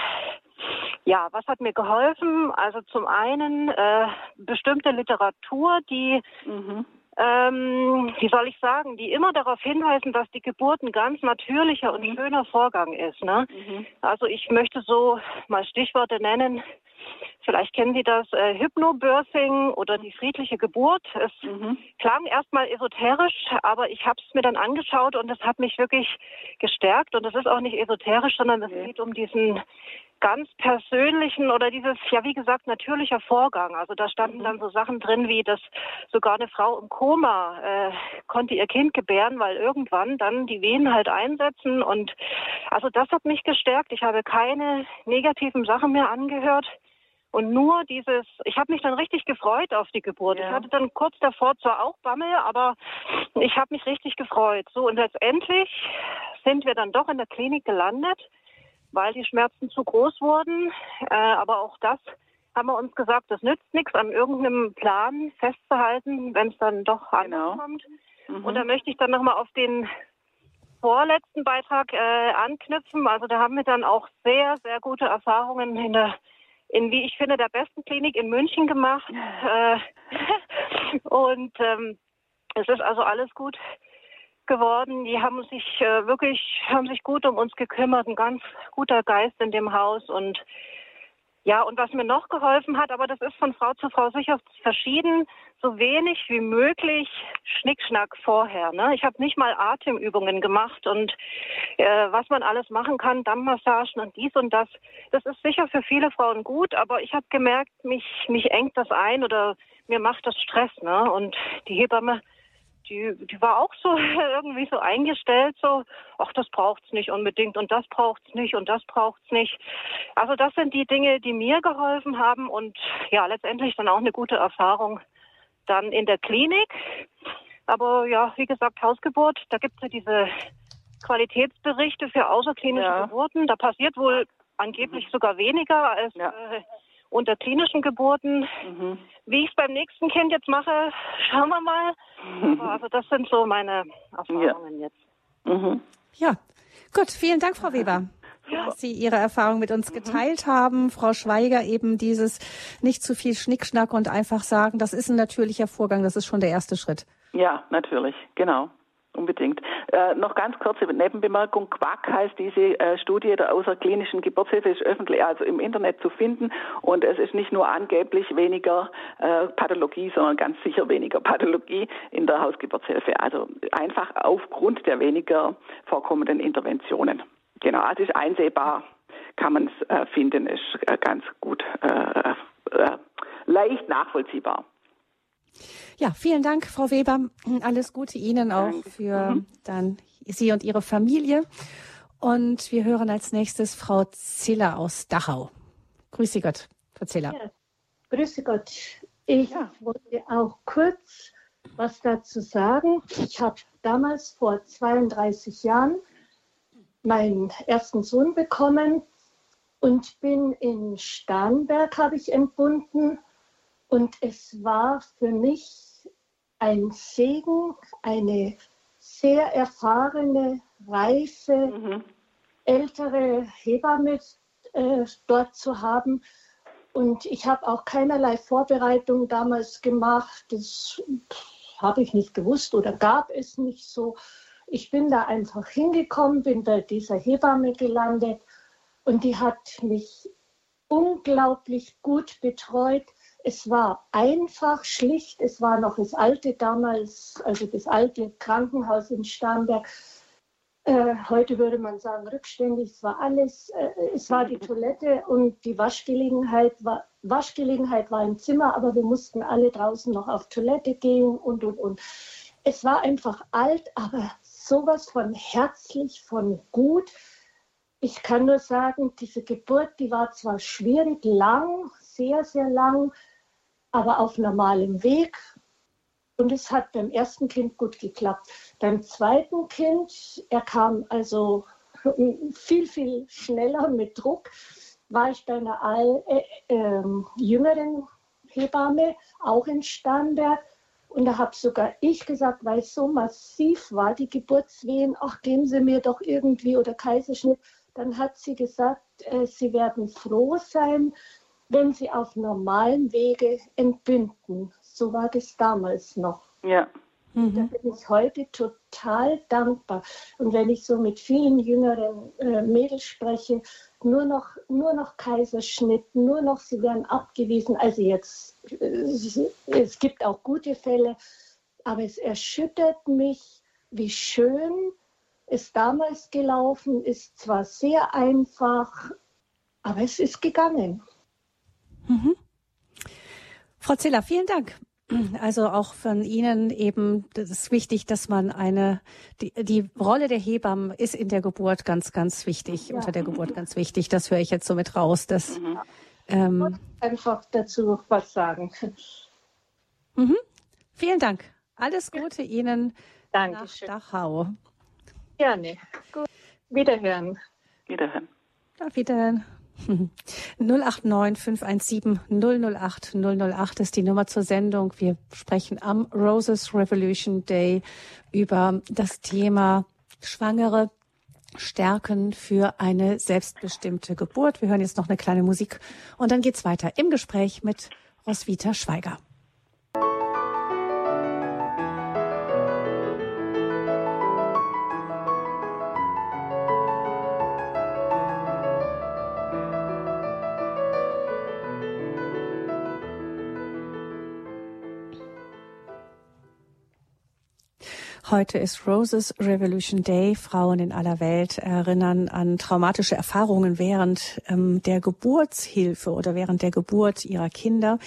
ja, was hat mir geholfen? Also zum einen äh, bestimmte Literatur, die mhm ähm, wie soll ich sagen, die immer darauf hinweisen, dass die Geburt ein ganz natürlicher und mhm. schöner Vorgang ist. Ne? Mhm. Also ich möchte so mal Stichworte nennen. Vielleicht kennen Sie das äh, Hypnobirthing oder die friedliche Geburt. Es mhm. klang erstmal esoterisch, aber ich habe es mir dann angeschaut und es hat mich wirklich gestärkt. Und es ist auch nicht esoterisch, sondern es geht um diesen ganz persönlichen oder dieses, ja wie gesagt, natürlicher Vorgang. Also da standen dann so Sachen drin, wie dass sogar eine Frau im Koma äh, konnte ihr Kind gebären, weil irgendwann dann die Venen halt einsetzen. Und also das hat mich gestärkt. Ich habe keine negativen Sachen mehr angehört. Und nur dieses, ich habe mich dann richtig gefreut auf die Geburt. Ja. Ich hatte dann kurz davor zwar auch Bammel, aber ich habe mich richtig gefreut. So und letztendlich sind wir dann doch in der Klinik gelandet weil die Schmerzen zu groß wurden. Äh, aber auch das haben wir uns gesagt, das nützt nichts, an irgendeinem Plan festzuhalten, wenn es dann doch genau. ankommt. Mhm. Und da möchte ich dann nochmal auf den vorletzten Beitrag äh, anknüpfen. Also da haben wir dann auch sehr, sehr gute Erfahrungen in der, in wie ich finde, der besten Klinik in München gemacht. Äh, und ähm, es ist also alles gut geworden. Die haben sich äh, wirklich, haben sich gut um uns gekümmert, ein ganz guter Geist in dem Haus und ja, und was mir noch geholfen hat, aber das ist von Frau zu Frau sicher verschieden, so wenig wie möglich Schnickschnack vorher. Ne? Ich habe nicht mal Atemübungen gemacht und äh, was man alles machen kann, Dammmassagen und dies und das. Das ist sicher für viele Frauen gut, aber ich habe gemerkt, mich, mich engt das ein oder mir macht das Stress. Ne? Und die Hebamme die, die war auch so irgendwie so eingestellt, so, ach, das braucht's nicht unbedingt und das braucht's nicht und das braucht's nicht. Also das sind die Dinge, die mir geholfen haben und ja, letztendlich dann auch eine gute Erfahrung dann in der Klinik. Aber ja, wie gesagt, Hausgeburt, da gibt's ja diese Qualitätsberichte für außerklinische ja. Geburten. Da passiert wohl angeblich sogar weniger als ja. äh, unter klinischen Geburten. Mhm. Wie ich es beim nächsten Kind jetzt mache, schauen wir mal. Aber also das sind so meine Erfahrungen ja. jetzt. Mhm. Ja, gut. Vielen Dank, Frau Weber. Ja. dass Sie Ihre Erfahrung mit uns mhm. geteilt mhm. haben. Frau Schweiger eben dieses nicht zu viel Schnickschnack und einfach sagen, das ist ein natürlicher Vorgang, das ist schon der erste Schritt. Ja, natürlich, genau. Unbedingt. Äh, noch ganz kurze Nebenbemerkung. Quack heißt diese äh, Studie der außerklinischen Geburtshilfe, ist öffentlich, also im Internet zu finden. Und es ist nicht nur angeblich weniger äh, Pathologie, sondern ganz sicher weniger Pathologie in der Hausgeburtshilfe. Also einfach aufgrund der weniger vorkommenden Interventionen. Genau, also ist einsehbar, kann man es äh, finden, ist äh, ganz gut, äh, leicht nachvollziehbar. Ja, vielen Dank, Frau Weber. Alles Gute Ihnen auch Danke. für mhm. dann Sie und Ihre Familie. Und wir hören als nächstes Frau Ziller aus Dachau. Grüße Gott, Frau Ziller. Ja, grüße Gott. Ich ja. wollte auch kurz was dazu sagen. Ich habe damals vor 32 Jahren meinen ersten Sohn bekommen und bin in Starnberg, habe ich entbunden, und es war für mich ein Segen, eine sehr erfahrene, reife, mhm. ältere Hebamme äh, dort zu haben. Und ich habe auch keinerlei Vorbereitung damals gemacht. Das habe ich nicht gewusst oder gab es nicht so. Ich bin da einfach hingekommen, bin bei dieser Hebamme gelandet und die hat mich unglaublich gut betreut. Es war einfach, schlicht. Es war noch das alte damals, also das alte Krankenhaus in Starnberg. Äh, heute würde man sagen rückständig. Es war alles. Äh, es war die Toilette und die Waschgelegenheit war Waschgelegenheit war im Zimmer, aber wir mussten alle draußen noch auf Toilette gehen und und und. Es war einfach alt, aber sowas von herzlich, von gut. Ich kann nur sagen, diese Geburt, die war zwar schwierig, lang, sehr, sehr lang, aber auf normalem Weg. Und es hat beim ersten Kind gut geklappt. Beim zweiten Kind, er kam also viel, viel schneller mit Druck, war ich bei einer all, äh, äh, jüngeren Hebamme, auch in Starnberg. Und da habe sogar ich gesagt, weil es so massiv war, die Geburtswehen, ach, geben Sie mir doch irgendwie oder Kaiserschnitt. Dann hat sie gesagt, äh, Sie werden froh sein, wenn sie auf normalen Wege entbinden. So war das damals noch. Ja. Mhm. Da bin ich heute total dankbar. Und wenn ich so mit vielen jüngeren äh, Mädels spreche, nur noch, nur noch Kaiserschnitt, nur noch, sie werden abgewiesen. Also jetzt, äh, es gibt auch gute Fälle, aber es erschüttert mich, wie schön es damals gelaufen ist. Zwar sehr einfach, aber es ist gegangen. Mhm. Frau Ziller, vielen Dank. Also auch von Ihnen eben, das ist wichtig, dass man eine, die, die Rolle der Hebammen ist in der Geburt ganz, ganz wichtig, ja. unter der Geburt ganz wichtig. Das höre ich jetzt so mit raus. Dass, mhm. ähm, einfach dazu was sagen. Mhm. Vielen Dank. Alles Gute Ihnen Dankeschön. nach Dachau. Gerne. Gut. Wiederhören. Wiederhören. Auf Wiederhören. 089 517 008 008 ist die Nummer zur Sendung. Wir sprechen am Roses Revolution Day über das Thema Schwangere stärken für eine selbstbestimmte Geburt. Wir hören jetzt noch eine kleine Musik und dann geht's weiter im Gespräch mit Roswitha Schweiger. Heute ist Roses Revolution Day. Frauen in aller Welt erinnern an traumatische Erfahrungen während ähm, der Geburtshilfe oder während der Geburt ihrer Kinder.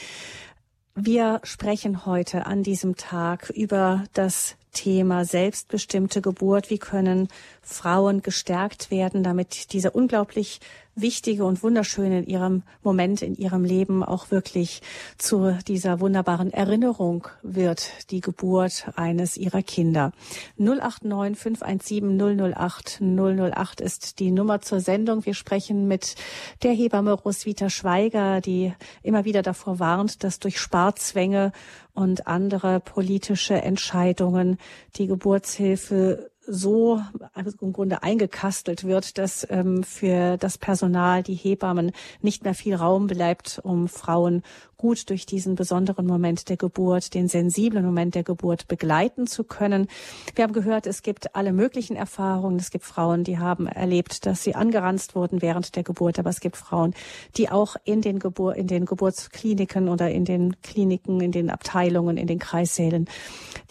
Wir sprechen heute an diesem Tag über das Thema selbstbestimmte Geburt. Wie können Frauen gestärkt werden, damit diese unglaublich wichtige und wunderschöne in ihrem Moment, in ihrem Leben auch wirklich zu dieser wunderbaren Erinnerung wird, die Geburt eines ihrer Kinder. 089 517 008 008 ist die Nummer zur Sendung. Wir sprechen mit der Hebamme Roswitha Schweiger, die immer wieder davor warnt, dass durch Sparzwänge und andere politische Entscheidungen die Geburtshilfe so im Grunde eingekastelt wird, dass ähm, für das Personal, die Hebammen, nicht mehr viel Raum bleibt, um Frauen gut durch diesen besonderen Moment der Geburt, den sensiblen Moment der Geburt begleiten zu können. Wir haben gehört, es gibt alle möglichen Erfahrungen. Es gibt Frauen, die haben erlebt, dass sie angeranzt wurden während der Geburt, aber es gibt Frauen, die auch in den, Gebur in den Geburtskliniken oder in den Kliniken, in den Abteilungen, in den Kreissälen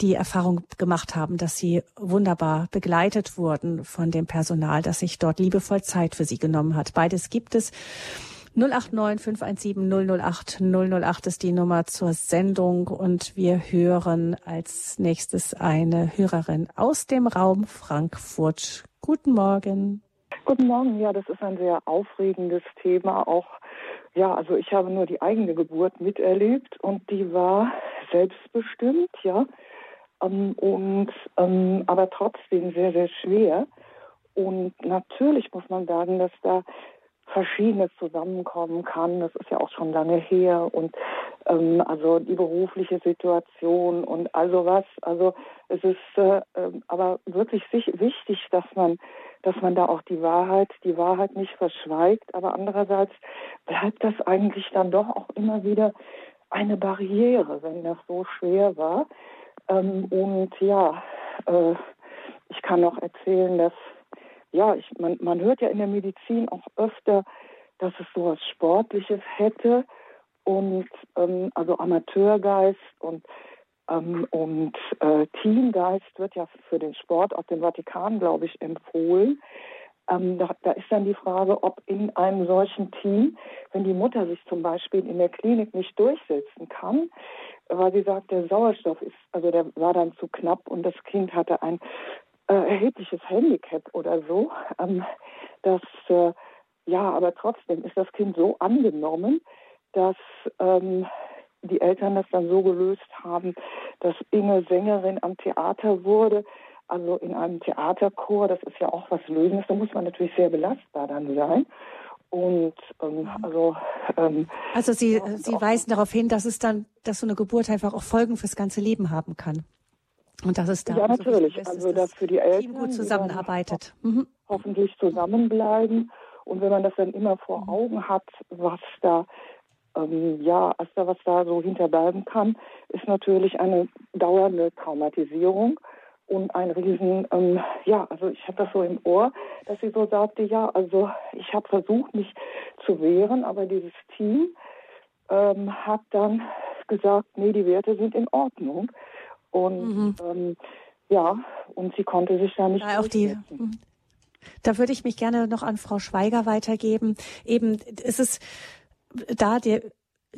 die Erfahrung gemacht haben, dass sie wunderbar begleitet wurden von dem Personal, das sich dort liebevoll Zeit für sie genommen hat. Beides gibt es. 089 517 008 008 ist die Nummer zur Sendung und wir hören als nächstes eine Hörerin aus dem Raum Frankfurt. Guten Morgen. Guten Morgen. Ja, das ist ein sehr aufregendes Thema. Auch ja, also ich habe nur die eigene Geburt miterlebt und die war selbstbestimmt, ja, ähm, und ähm, aber trotzdem sehr sehr schwer. Und natürlich muss man sagen, dass da Verschiedenes zusammenkommen kann. Das ist ja auch schon lange her und ähm, also die berufliche Situation und also was. Also es ist äh, äh, aber wirklich wichtig, dass man, dass man da auch die Wahrheit, die Wahrheit nicht verschweigt. Aber andererseits bleibt das eigentlich dann doch auch immer wieder eine Barriere, wenn das so schwer war. Ähm, und ja, äh, ich kann auch erzählen, dass ja, ich, man, man hört ja in der Medizin auch öfter, dass es so was Sportliches hätte und ähm, also Amateurgeist und ähm, und äh, Teamgeist wird ja für den Sport aus dem Vatikan, glaube ich, empfohlen. Ähm, da, da, ist dann die Frage, ob in einem solchen Team, wenn die Mutter sich zum Beispiel in der Klinik nicht durchsetzen kann, weil sie sagt, der Sauerstoff ist, also der war dann zu knapp und das Kind hatte ein äh, erhebliches Handicap oder so, ähm, dass äh, ja, aber trotzdem ist das Kind so angenommen, dass ähm, die Eltern das dann so gelöst haben, dass Inge Sängerin am Theater wurde, also in einem Theaterchor, das ist ja auch was Lösendes, da muss man natürlich sehr belastbar dann sein. Und ähm, mhm. also ähm, also Sie, Sie weisen darauf hin, dass es dann, dass so eine Geburt einfach auch Folgen fürs ganze Leben haben kann. Und dass es da ja natürlich, so ist, also dass für die Eltern gut zusammenarbeitet. Mhm. Hoffentlich zusammenbleiben und wenn man das dann immer vor mhm. Augen hat, was da ähm, ja, was da, was da so hinterbleiben kann, ist natürlich eine dauernde Traumatisierung und ein Riesen, ähm, ja, also ich habe das so im Ohr, dass sie so sagte, ja, also ich habe versucht, mich zu wehren, aber dieses Team ähm, hat dann gesagt, nee, die Werte sind in Ordnung. Und mhm. ähm, ja, und sie konnte sich da nicht. Ja, auch die. Mhm. Da würde ich mich gerne noch an Frau Schweiger weitergeben. Eben, ist es da der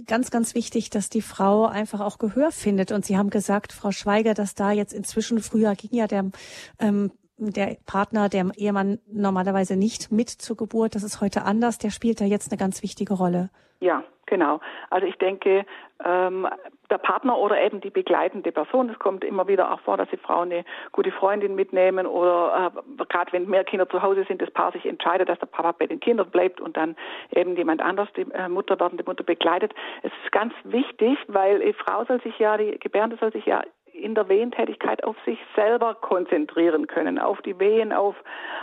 ganz, ganz wichtig, dass die Frau einfach auch Gehör findet. Und Sie haben gesagt, Frau Schweiger, dass da jetzt inzwischen, früher ging ja der, ähm, der Partner, der Ehemann normalerweise nicht mit zur Geburt. Das ist heute anders. Der spielt da jetzt eine ganz wichtige Rolle. Ja, genau. Also ich denke, ähm, der Partner oder eben die begleitende Person, es kommt immer wieder auch vor, dass die Frauen eine gute Freundin mitnehmen oder äh, gerade wenn mehr Kinder zu Hause sind, das Paar sich entscheidet, dass der Papa bei den Kindern bleibt und dann eben jemand anders die äh, Mutter werdende Mutter begleitet. Es ist ganz wichtig, weil die Frau soll sich ja, die Gebärde soll sich ja in der Wehentätigkeit auf sich selber konzentrieren können, auf die Wehen, auf,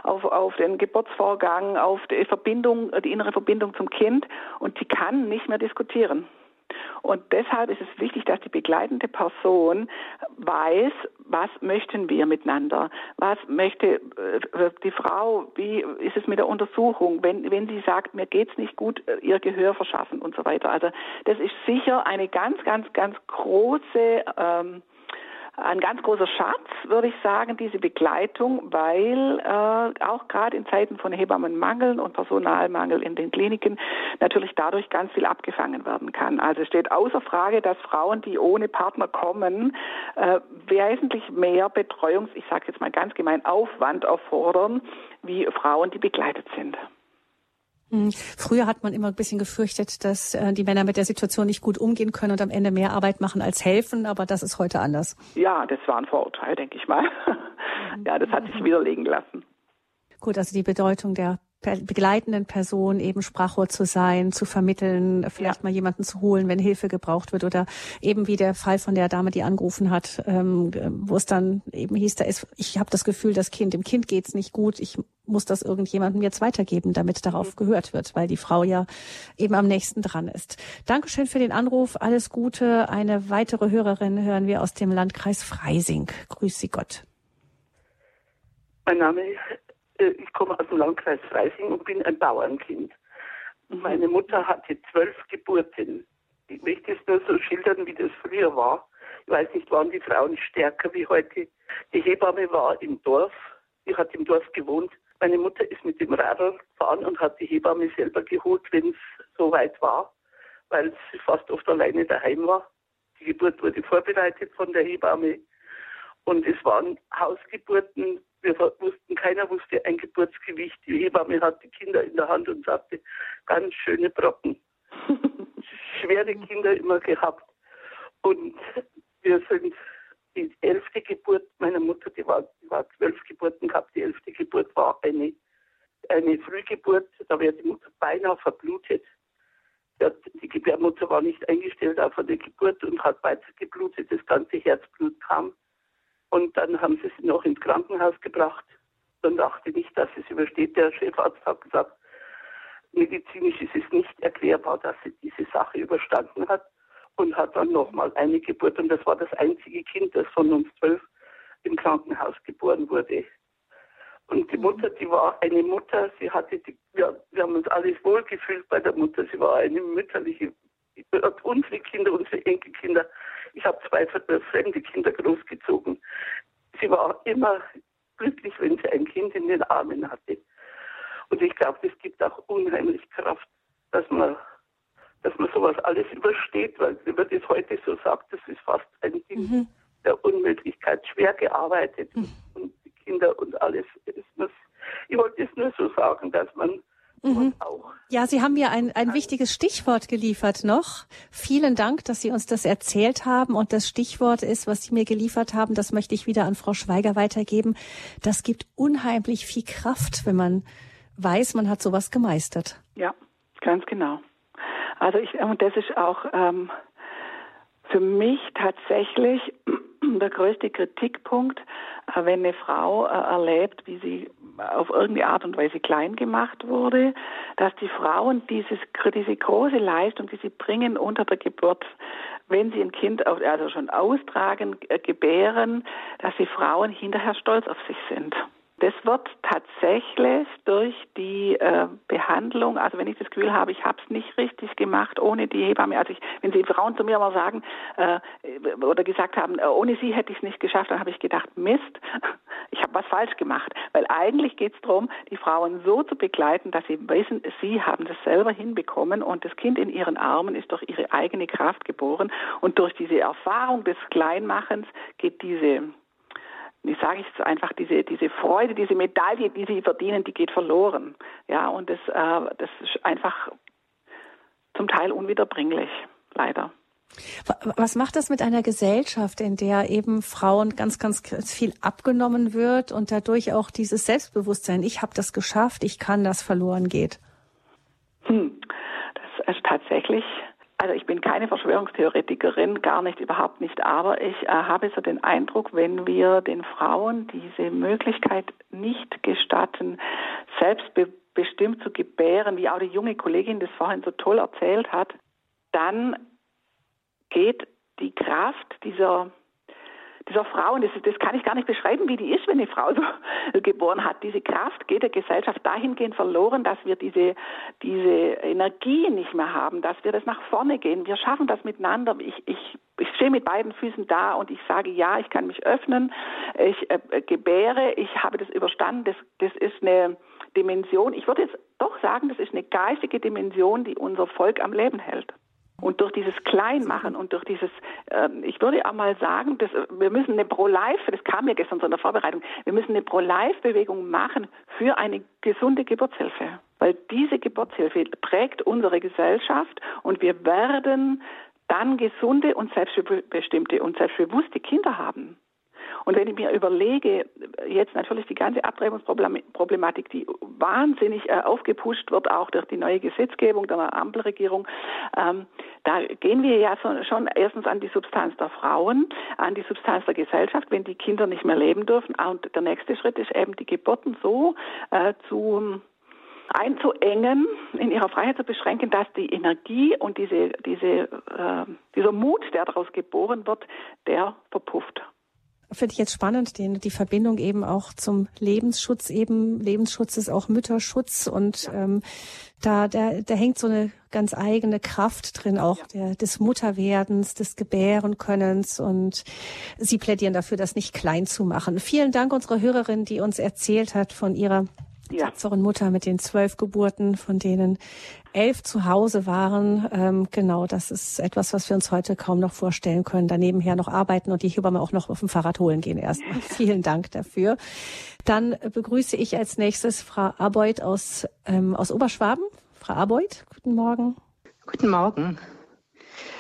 auf, auf den Geburtsvorgang, auf die Verbindung, die innere Verbindung zum Kind und sie kann nicht mehr diskutieren. Und deshalb ist es wichtig, dass die begleitende Person weiß, was möchten wir miteinander? Was möchte äh, die Frau? Wie ist es mit der Untersuchung? Wenn, wenn sie sagt, mir geht's nicht gut, äh, ihr Gehör verschaffen und so weiter. Also das ist sicher eine ganz, ganz, ganz große ähm, ein ganz großer Schatz, würde ich sagen, diese Begleitung, weil äh, auch gerade in Zeiten von Hebammenmangel und Personalmangel in den Kliniken natürlich dadurch ganz viel abgefangen werden kann. Also es steht außer Frage, dass Frauen, die ohne Partner kommen, äh, wesentlich mehr Betreuungs, ich sage jetzt mal ganz gemein, Aufwand erfordern, wie Frauen, die begleitet sind. Hm. Früher hat man immer ein bisschen gefürchtet, dass äh, die Männer mit der Situation nicht gut umgehen können und am Ende mehr Arbeit machen als helfen, aber das ist heute anders. Ja, das war ein Vorurteil, denke ich mal. ja, das hat sich widerlegen lassen. Gut, also die Bedeutung der begleitenden Person eben Sprachrohr zu sein, zu vermitteln, vielleicht ja. mal jemanden zu holen, wenn Hilfe gebraucht wird oder eben wie der Fall von der Dame, die angerufen hat, ähm, wo es dann eben hieß, da ist, ich habe das Gefühl, das Kind, dem Kind geht's nicht gut, ich muss das irgendjemandem jetzt weitergeben, damit darauf mhm. gehört wird, weil die Frau ja eben am nächsten dran ist. Dankeschön für den Anruf, alles Gute. Eine weitere Hörerin hören wir aus dem Landkreis Freising. Grüß Sie Gott. Mein Name ist ich komme aus dem Landkreis Freising und bin ein Bauernkind. Und meine Mutter hatte zwölf Geburten. Ich möchte es nur so schildern, wie das früher war. Ich weiß nicht, waren die Frauen stärker wie heute. Die Hebamme war im Dorf, die hat im Dorf gewohnt. Meine Mutter ist mit dem Radl gefahren und hat die Hebamme selber geholt, wenn es so weit war, weil sie fast oft alleine daheim war. Die Geburt wurde vorbereitet von der Hebamme. Und es waren Hausgeburten wir wussten, keiner wusste ein Geburtsgewicht. Die Hebamme hat die Kinder in der Hand und sagte, ganz schöne Brocken. Schwere Kinder immer gehabt. Und wir sind die elfte Geburt meiner Mutter, die war, die war zwölf Geburten gehabt, die elfte Geburt war eine, eine Frühgeburt, da wäre die Mutter beinahe verblutet. Die Gebärmutter war nicht eingestellt auf eine Geburt und hat weiter geblutet, das ganze Herzblut kam. Und dann haben sie sie noch ins Krankenhaus gebracht. Dann dachte ich nicht, dass sie es übersteht. Der Chefarzt hat gesagt, medizinisch ist es nicht erklärbar, dass sie diese Sache überstanden hat und hat dann nochmal eine Geburt. Und das war das einzige Kind, das von uns zwölf im Krankenhaus geboren wurde. Und die Mutter, die war eine Mutter, sie hatte die, wir, wir haben uns alles wohlgefühlt bei der Mutter, sie war eine mütterliche, unsere Kinder, unsere Enkelkinder. Ich habe zwei fremde Kinder großgezogen. Sie war immer glücklich, wenn sie ein Kind in den Armen hatte. Und ich glaube, das gibt auch unheimlich Kraft, dass man, dass man sowas alles übersteht, weil wenn man das heute so sagt, das ist fast ein Ding mhm. der Unmöglichkeit, schwer gearbeitet mhm. und die Kinder und alles. Ich wollte es nur so sagen, dass man Mhm. Ja, Sie haben mir ein, ein wichtiges Stichwort geliefert noch. Vielen Dank, dass Sie uns das erzählt haben. Und das Stichwort ist, was Sie mir geliefert haben, das möchte ich wieder an Frau Schweiger weitergeben. Das gibt unheimlich viel Kraft, wenn man weiß, man hat sowas gemeistert. Ja, ganz genau. Also ich, und das ist auch ähm, für mich tatsächlich der größte Kritikpunkt, äh, wenn eine Frau äh, erlebt, wie sie auf irgendeine Art und Weise klein gemacht wurde, dass die Frauen dieses, diese große Leistung, die sie bringen unter der Geburt, wenn sie ein Kind also schon austragen, äh, gebären, dass die Frauen hinterher stolz auf sich sind. Das wird tatsächlich durch die äh, Behandlung, also wenn ich das Gefühl habe, ich habe es nicht richtig gemacht ohne die Hebamme, also ich, wenn die Frauen zu mir mal sagen äh, oder gesagt haben, äh, ohne sie hätte ich es nicht geschafft, dann habe ich gedacht, Mist, ich habe was falsch gemacht. Weil eigentlich geht es darum, die Frauen so zu begleiten, dass sie wissen, sie haben das selber hinbekommen und das Kind in ihren Armen ist durch ihre eigene Kraft geboren und durch diese Erfahrung des Kleinmachens geht diese ich sage jetzt einfach, diese, diese Freude, diese Medaille, die sie verdienen, die geht verloren. Ja, und das, äh, das ist einfach zum Teil unwiederbringlich, leider. Was macht das mit einer Gesellschaft, in der eben Frauen ganz, ganz viel abgenommen wird und dadurch auch dieses Selbstbewusstsein, ich habe das geschafft, ich kann das verloren geht? Hm. Das ist tatsächlich also ich bin keine Verschwörungstheoretikerin, gar nicht, überhaupt nicht, aber ich äh, habe so den Eindruck, wenn wir den Frauen diese Möglichkeit nicht gestatten, selbstbestimmt zu gebären, wie auch die junge Kollegin das vorhin so toll erzählt hat, dann geht die Kraft dieser dieser Frau, und das, das kann ich gar nicht beschreiben, wie die ist, wenn eine Frau so geboren hat. Diese Kraft geht der Gesellschaft dahingehend verloren, dass wir diese, diese Energie nicht mehr haben, dass wir das nach vorne gehen. Wir schaffen das miteinander. Ich, ich, ich stehe mit beiden Füßen da und ich sage, ja, ich kann mich öffnen, ich äh, gebäre, ich habe das überstanden. Das, das ist eine Dimension, ich würde jetzt doch sagen, das ist eine geistige Dimension, die unser Volk am Leben hält. Und durch dieses Kleinmachen und durch dieses, äh, ich würde auch mal sagen, dass, wir müssen eine Pro-Life, das kam mir gestern so in der Vorbereitung, wir müssen eine Pro-Life-Bewegung machen für eine gesunde Geburtshilfe. Weil diese Geburtshilfe prägt unsere Gesellschaft und wir werden dann gesunde und selbstbestimmte und selbstbewusste Kinder haben. Und wenn ich mir überlege, jetzt natürlich die ganze Abtreibungsproblematik, die wahnsinnig äh, aufgepusht wird, auch durch die neue Gesetzgebung der Ampelregierung, ähm, da gehen wir ja so, schon erstens an die Substanz der Frauen, an die Substanz der Gesellschaft, wenn die Kinder nicht mehr leben dürfen. Und der nächste Schritt ist eben die Geburten so äh, zu einzuengen, in ihrer Freiheit zu beschränken, dass die Energie und diese, diese, äh, dieser Mut, der daraus geboren wird, der verpufft finde ich jetzt spannend, den, die Verbindung eben auch zum Lebensschutz, eben Lebensschutz ist auch Mütterschutz und ähm, da, da, da hängt so eine ganz eigene Kraft drin, auch ja. der, des Mutterwerdens, des Gebärenkönnens und Sie plädieren dafür, das nicht klein zu machen. Vielen Dank unserer Hörerin, die uns erzählt hat von ihrer ja. tapferen Mutter mit den zwölf Geburten, von denen elf zu Hause waren. Ähm, genau, das ist etwas, was wir uns heute kaum noch vorstellen können. Daneben her noch arbeiten und die Hebamme auch noch auf dem Fahrrad holen gehen erstmal. Vielen Dank dafür. Dann begrüße ich als nächstes Frau Aboid aus, ähm, aus Oberschwaben. Frau Aboid, guten Morgen. Guten Morgen.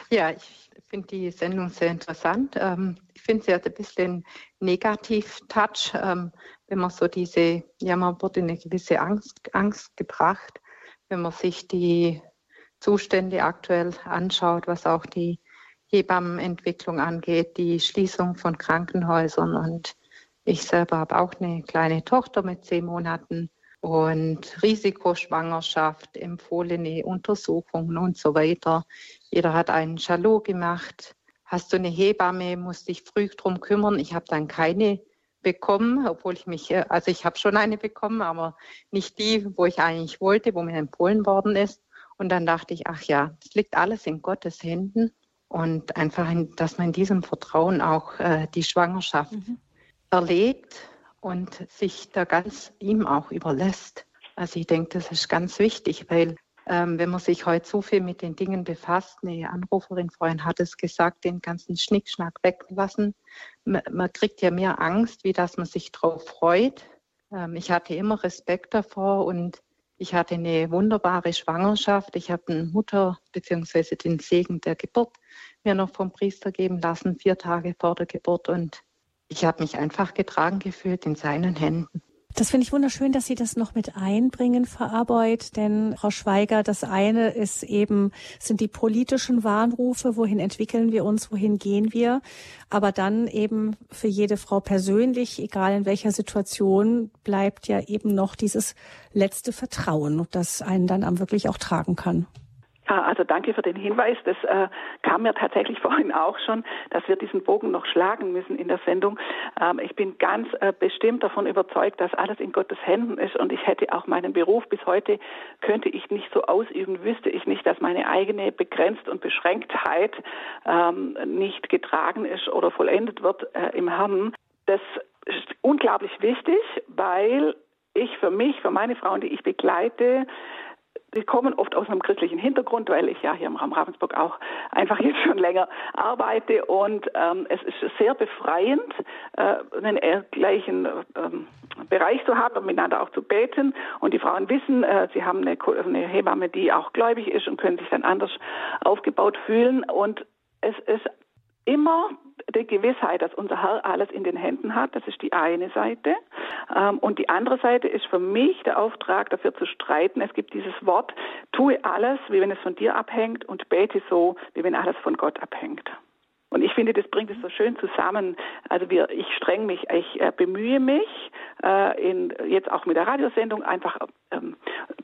Ja, ich finde die Sendung sehr interessant. Ähm, ich finde, sie hat ein bisschen Negativ-Touch. Ähm, wenn man so diese, ja, man wird in eine gewisse Angst, Angst gebracht, wenn man sich die Zustände aktuell anschaut, was auch die Hebammenentwicklung angeht, die Schließung von Krankenhäusern. Und ich selber habe auch eine kleine Tochter mit zehn Monaten und Risikoschwangerschaft, empfohlene Untersuchungen und so weiter. Jeder hat einen Jalot gemacht. Hast du eine Hebamme, musst dich früh drum kümmern. Ich habe dann keine bekommen, obwohl ich mich, äh, also ich habe schon eine bekommen, aber nicht die, wo ich eigentlich wollte, wo mir empfohlen worden ist. Und dann dachte ich, ach ja, es liegt alles in Gottes Händen und einfach, in, dass man in diesem Vertrauen auch äh, die Schwangerschaft mhm. erlebt und sich da ganz ihm auch überlässt. Also ich denke, das ist ganz wichtig, weil ähm, wenn man sich heute so viel mit den Dingen befasst, eine Anruferin vorhin hat es gesagt, den ganzen Schnickschnack weglassen. Man, man kriegt ja mehr Angst, wie dass man sich drauf freut. Ähm, ich hatte immer Respekt davor und ich hatte eine wunderbare Schwangerschaft. Ich habe eine Mutter bzw. den Segen der Geburt mir noch vom Priester geben lassen, vier Tage vor der Geburt. Und ich habe mich einfach getragen gefühlt in seinen Händen. Das finde ich wunderschön, dass Sie das noch mit einbringen, Frau Arbeut, denn Frau Schweiger, das eine ist eben, sind die politischen Warnrufe, wohin entwickeln wir uns, wohin gehen wir, aber dann eben für jede Frau persönlich, egal in welcher Situation, bleibt ja eben noch dieses letzte Vertrauen, das einen dann am wirklich auch tragen kann. Ja, also danke für den Hinweis. Das äh, kam mir tatsächlich vorhin auch schon, dass wir diesen Bogen noch schlagen müssen in der Sendung. Ähm, ich bin ganz äh, bestimmt davon überzeugt, dass alles in Gottes Händen ist und ich hätte auch meinen Beruf bis heute könnte ich nicht so ausüben, wüsste ich nicht, dass meine eigene Begrenzt und Beschränktheit ähm, nicht getragen ist oder vollendet wird äh, im Herrn. Das ist unglaublich wichtig, weil ich für mich, für meine Frauen, die ich begleite, die kommen oft aus einem christlichen Hintergrund, weil ich ja hier im Raum Ravensburg auch einfach jetzt schon länger arbeite. Und ähm, es ist sehr befreiend, äh, einen gleichen ähm, Bereich zu haben und miteinander auch zu beten. Und die Frauen wissen, äh, sie haben eine, eine Hebamme, die auch gläubig ist und können sich dann anders aufgebaut fühlen. Und es ist immer die Gewissheit, dass unser Herr alles in den Händen hat. Das ist die eine Seite. Ähm, und die andere Seite ist für mich der Auftrag, dafür zu streiten. Es gibt dieses Wort, tue alles, wie wenn es von dir abhängt und bete so, wie wenn alles von Gott abhängt. Und ich finde, das bringt es so schön zusammen. Also wir, ich streng mich, ich äh, bemühe mich, äh, in, jetzt auch mit der Radiosendung einfach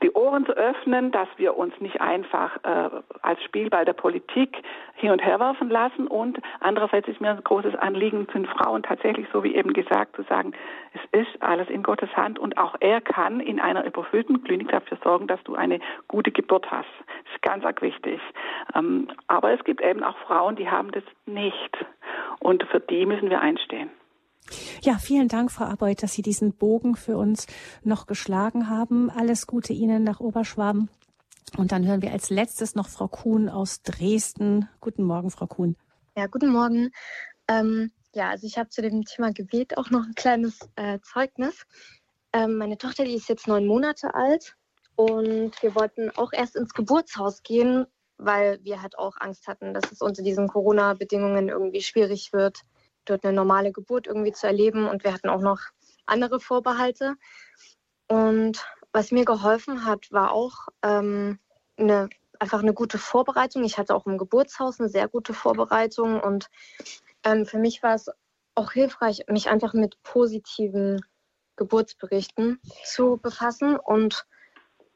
die Ohren zu öffnen, dass wir uns nicht einfach äh, als Spielball der Politik hin und her werfen lassen. Und andererseits ist mir ein großes Anliegen, den Frauen tatsächlich, so wie eben gesagt, zu sagen, es ist alles in Gottes Hand und auch er kann in einer überfüllten Klinik dafür sorgen, dass du eine gute Geburt hast. Das ist ganz arg wichtig. Ähm, aber es gibt eben auch Frauen, die haben das nicht. Und für die müssen wir einstehen. Ja, vielen Dank, Frau Arbeut, dass Sie diesen Bogen für uns noch geschlagen haben. Alles Gute Ihnen nach Oberschwaben. Und dann hören wir als letztes noch Frau Kuhn aus Dresden. Guten Morgen, Frau Kuhn. Ja, guten Morgen. Ähm, ja, also ich habe zu dem Thema Gebet auch noch ein kleines äh, Zeugnis. Ähm, meine Tochter, die ist jetzt neun Monate alt und wir wollten auch erst ins Geburtshaus gehen, weil wir halt auch Angst hatten, dass es unter diesen Corona-Bedingungen irgendwie schwierig wird, dort eine normale Geburt irgendwie zu erleben. Und wir hatten auch noch andere Vorbehalte. Und was mir geholfen hat, war auch ähm, eine, einfach eine gute Vorbereitung. Ich hatte auch im Geburtshaus eine sehr gute Vorbereitung. Und ähm, für mich war es auch hilfreich, mich einfach mit positiven Geburtsberichten zu befassen. Und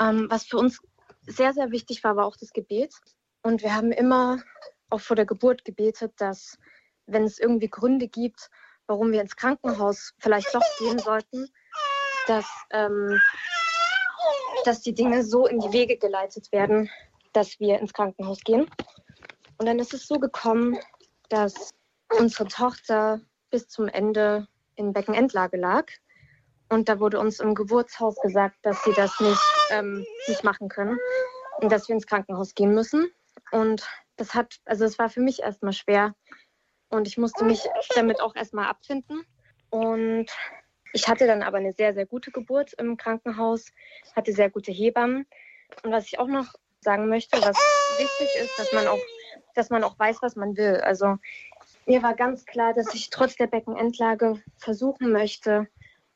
ähm, was für uns sehr, sehr wichtig war, war auch das Gebet. Und wir haben immer auch vor der Geburt gebetet, dass wenn es irgendwie Gründe gibt, warum wir ins Krankenhaus vielleicht doch gehen sollten, dass, ähm, dass die Dinge so in die Wege geleitet werden, dass wir ins Krankenhaus gehen. Und dann ist es so gekommen, dass unsere Tochter bis zum Ende in Beckenendlage lag. Und da wurde uns im Geburtshaus gesagt, dass sie das nicht, ähm, nicht machen können und dass wir ins Krankenhaus gehen müssen. Und das hat, also es war für mich erstmal schwer, und ich musste mich damit auch erstmal abfinden. Und ich hatte dann aber eine sehr, sehr gute Geburt im Krankenhaus, hatte sehr gute Hebammen. Und was ich auch noch sagen möchte, was wichtig ist, dass man auch, dass man auch weiß, was man will. Also mir war ganz klar, dass ich trotz der Beckenendlage versuchen möchte,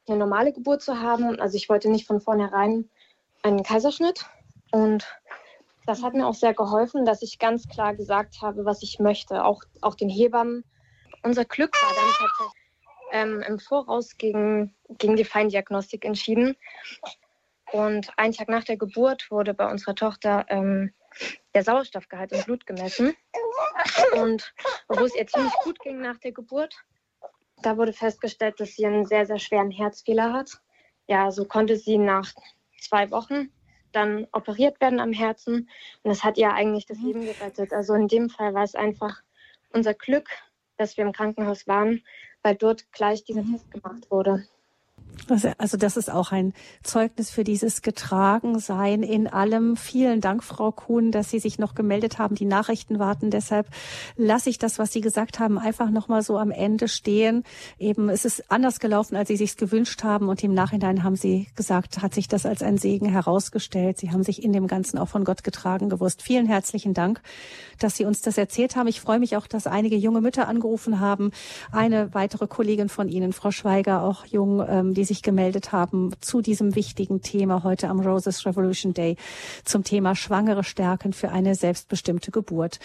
eine normale Geburt zu haben. Also ich wollte nicht von vornherein einen Kaiserschnitt. Und das hat mir auch sehr geholfen, dass ich ganz klar gesagt habe, was ich möchte, auch, auch den Hebammen. Unser Glück war dann tatsächlich ähm, im Voraus gegen, gegen die Feindiagnostik entschieden. Und einen Tag nach der Geburt wurde bei unserer Tochter ähm, der Sauerstoffgehalt im Blut gemessen. Und obwohl es ihr ziemlich gut ging nach der Geburt, da wurde festgestellt, dass sie einen sehr, sehr schweren Herzfehler hat. Ja, so konnte sie nach zwei Wochen dann operiert werden am Herzen. Und das hat ihr eigentlich das mhm. Leben gerettet. Also in dem Fall war es einfach unser Glück, dass wir im Krankenhaus waren, weil dort gleich dieser mhm. Test gemacht wurde. Also das ist auch ein Zeugnis für dieses Getragensein in allem. Vielen Dank, Frau Kuhn, dass Sie sich noch gemeldet haben. Die Nachrichten warten. Deshalb lasse ich das, was Sie gesagt haben, einfach nochmal so am Ende stehen. Eben, es ist anders gelaufen, als Sie sich gewünscht haben. Und im Nachhinein haben Sie gesagt, hat sich das als ein Segen herausgestellt. Sie haben sich in dem Ganzen auch von Gott getragen gewusst. Vielen herzlichen Dank, dass Sie uns das erzählt haben. Ich freue mich auch, dass einige junge Mütter angerufen haben. Eine weitere Kollegin von Ihnen, Frau Schweiger, auch jung, ähm, die sich gemeldet haben zu diesem wichtigen Thema heute am Roses Revolution Day zum Thema Schwangere stärken für eine selbstbestimmte Geburt.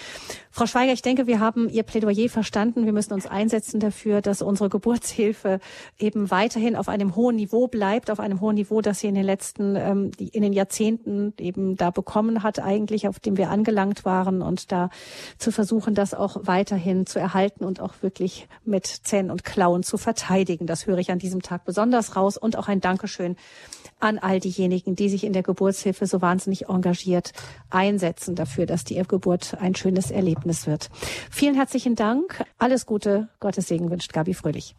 Frau Schweiger, ich denke, wir haben Ihr Plädoyer verstanden. Wir müssen uns einsetzen dafür, dass unsere Geburtshilfe eben weiterhin auf einem hohen Niveau bleibt, auf einem hohen Niveau, das sie in den letzten, ähm, in den Jahrzehnten eben da bekommen hat, eigentlich, auf dem wir angelangt waren und da zu versuchen, das auch weiterhin zu erhalten und auch wirklich mit Zähnen und Klauen zu verteidigen. Das höre ich an diesem Tag besonders raus und auch ein Dankeschön an all diejenigen, die sich in der Geburtshilfe so wahnsinnig engagiert einsetzen dafür, dass die Geburt ein schönes Erlebnis wird. Vielen herzlichen Dank. Alles Gute. Gottes Segen wünscht Gabi Fröhlich.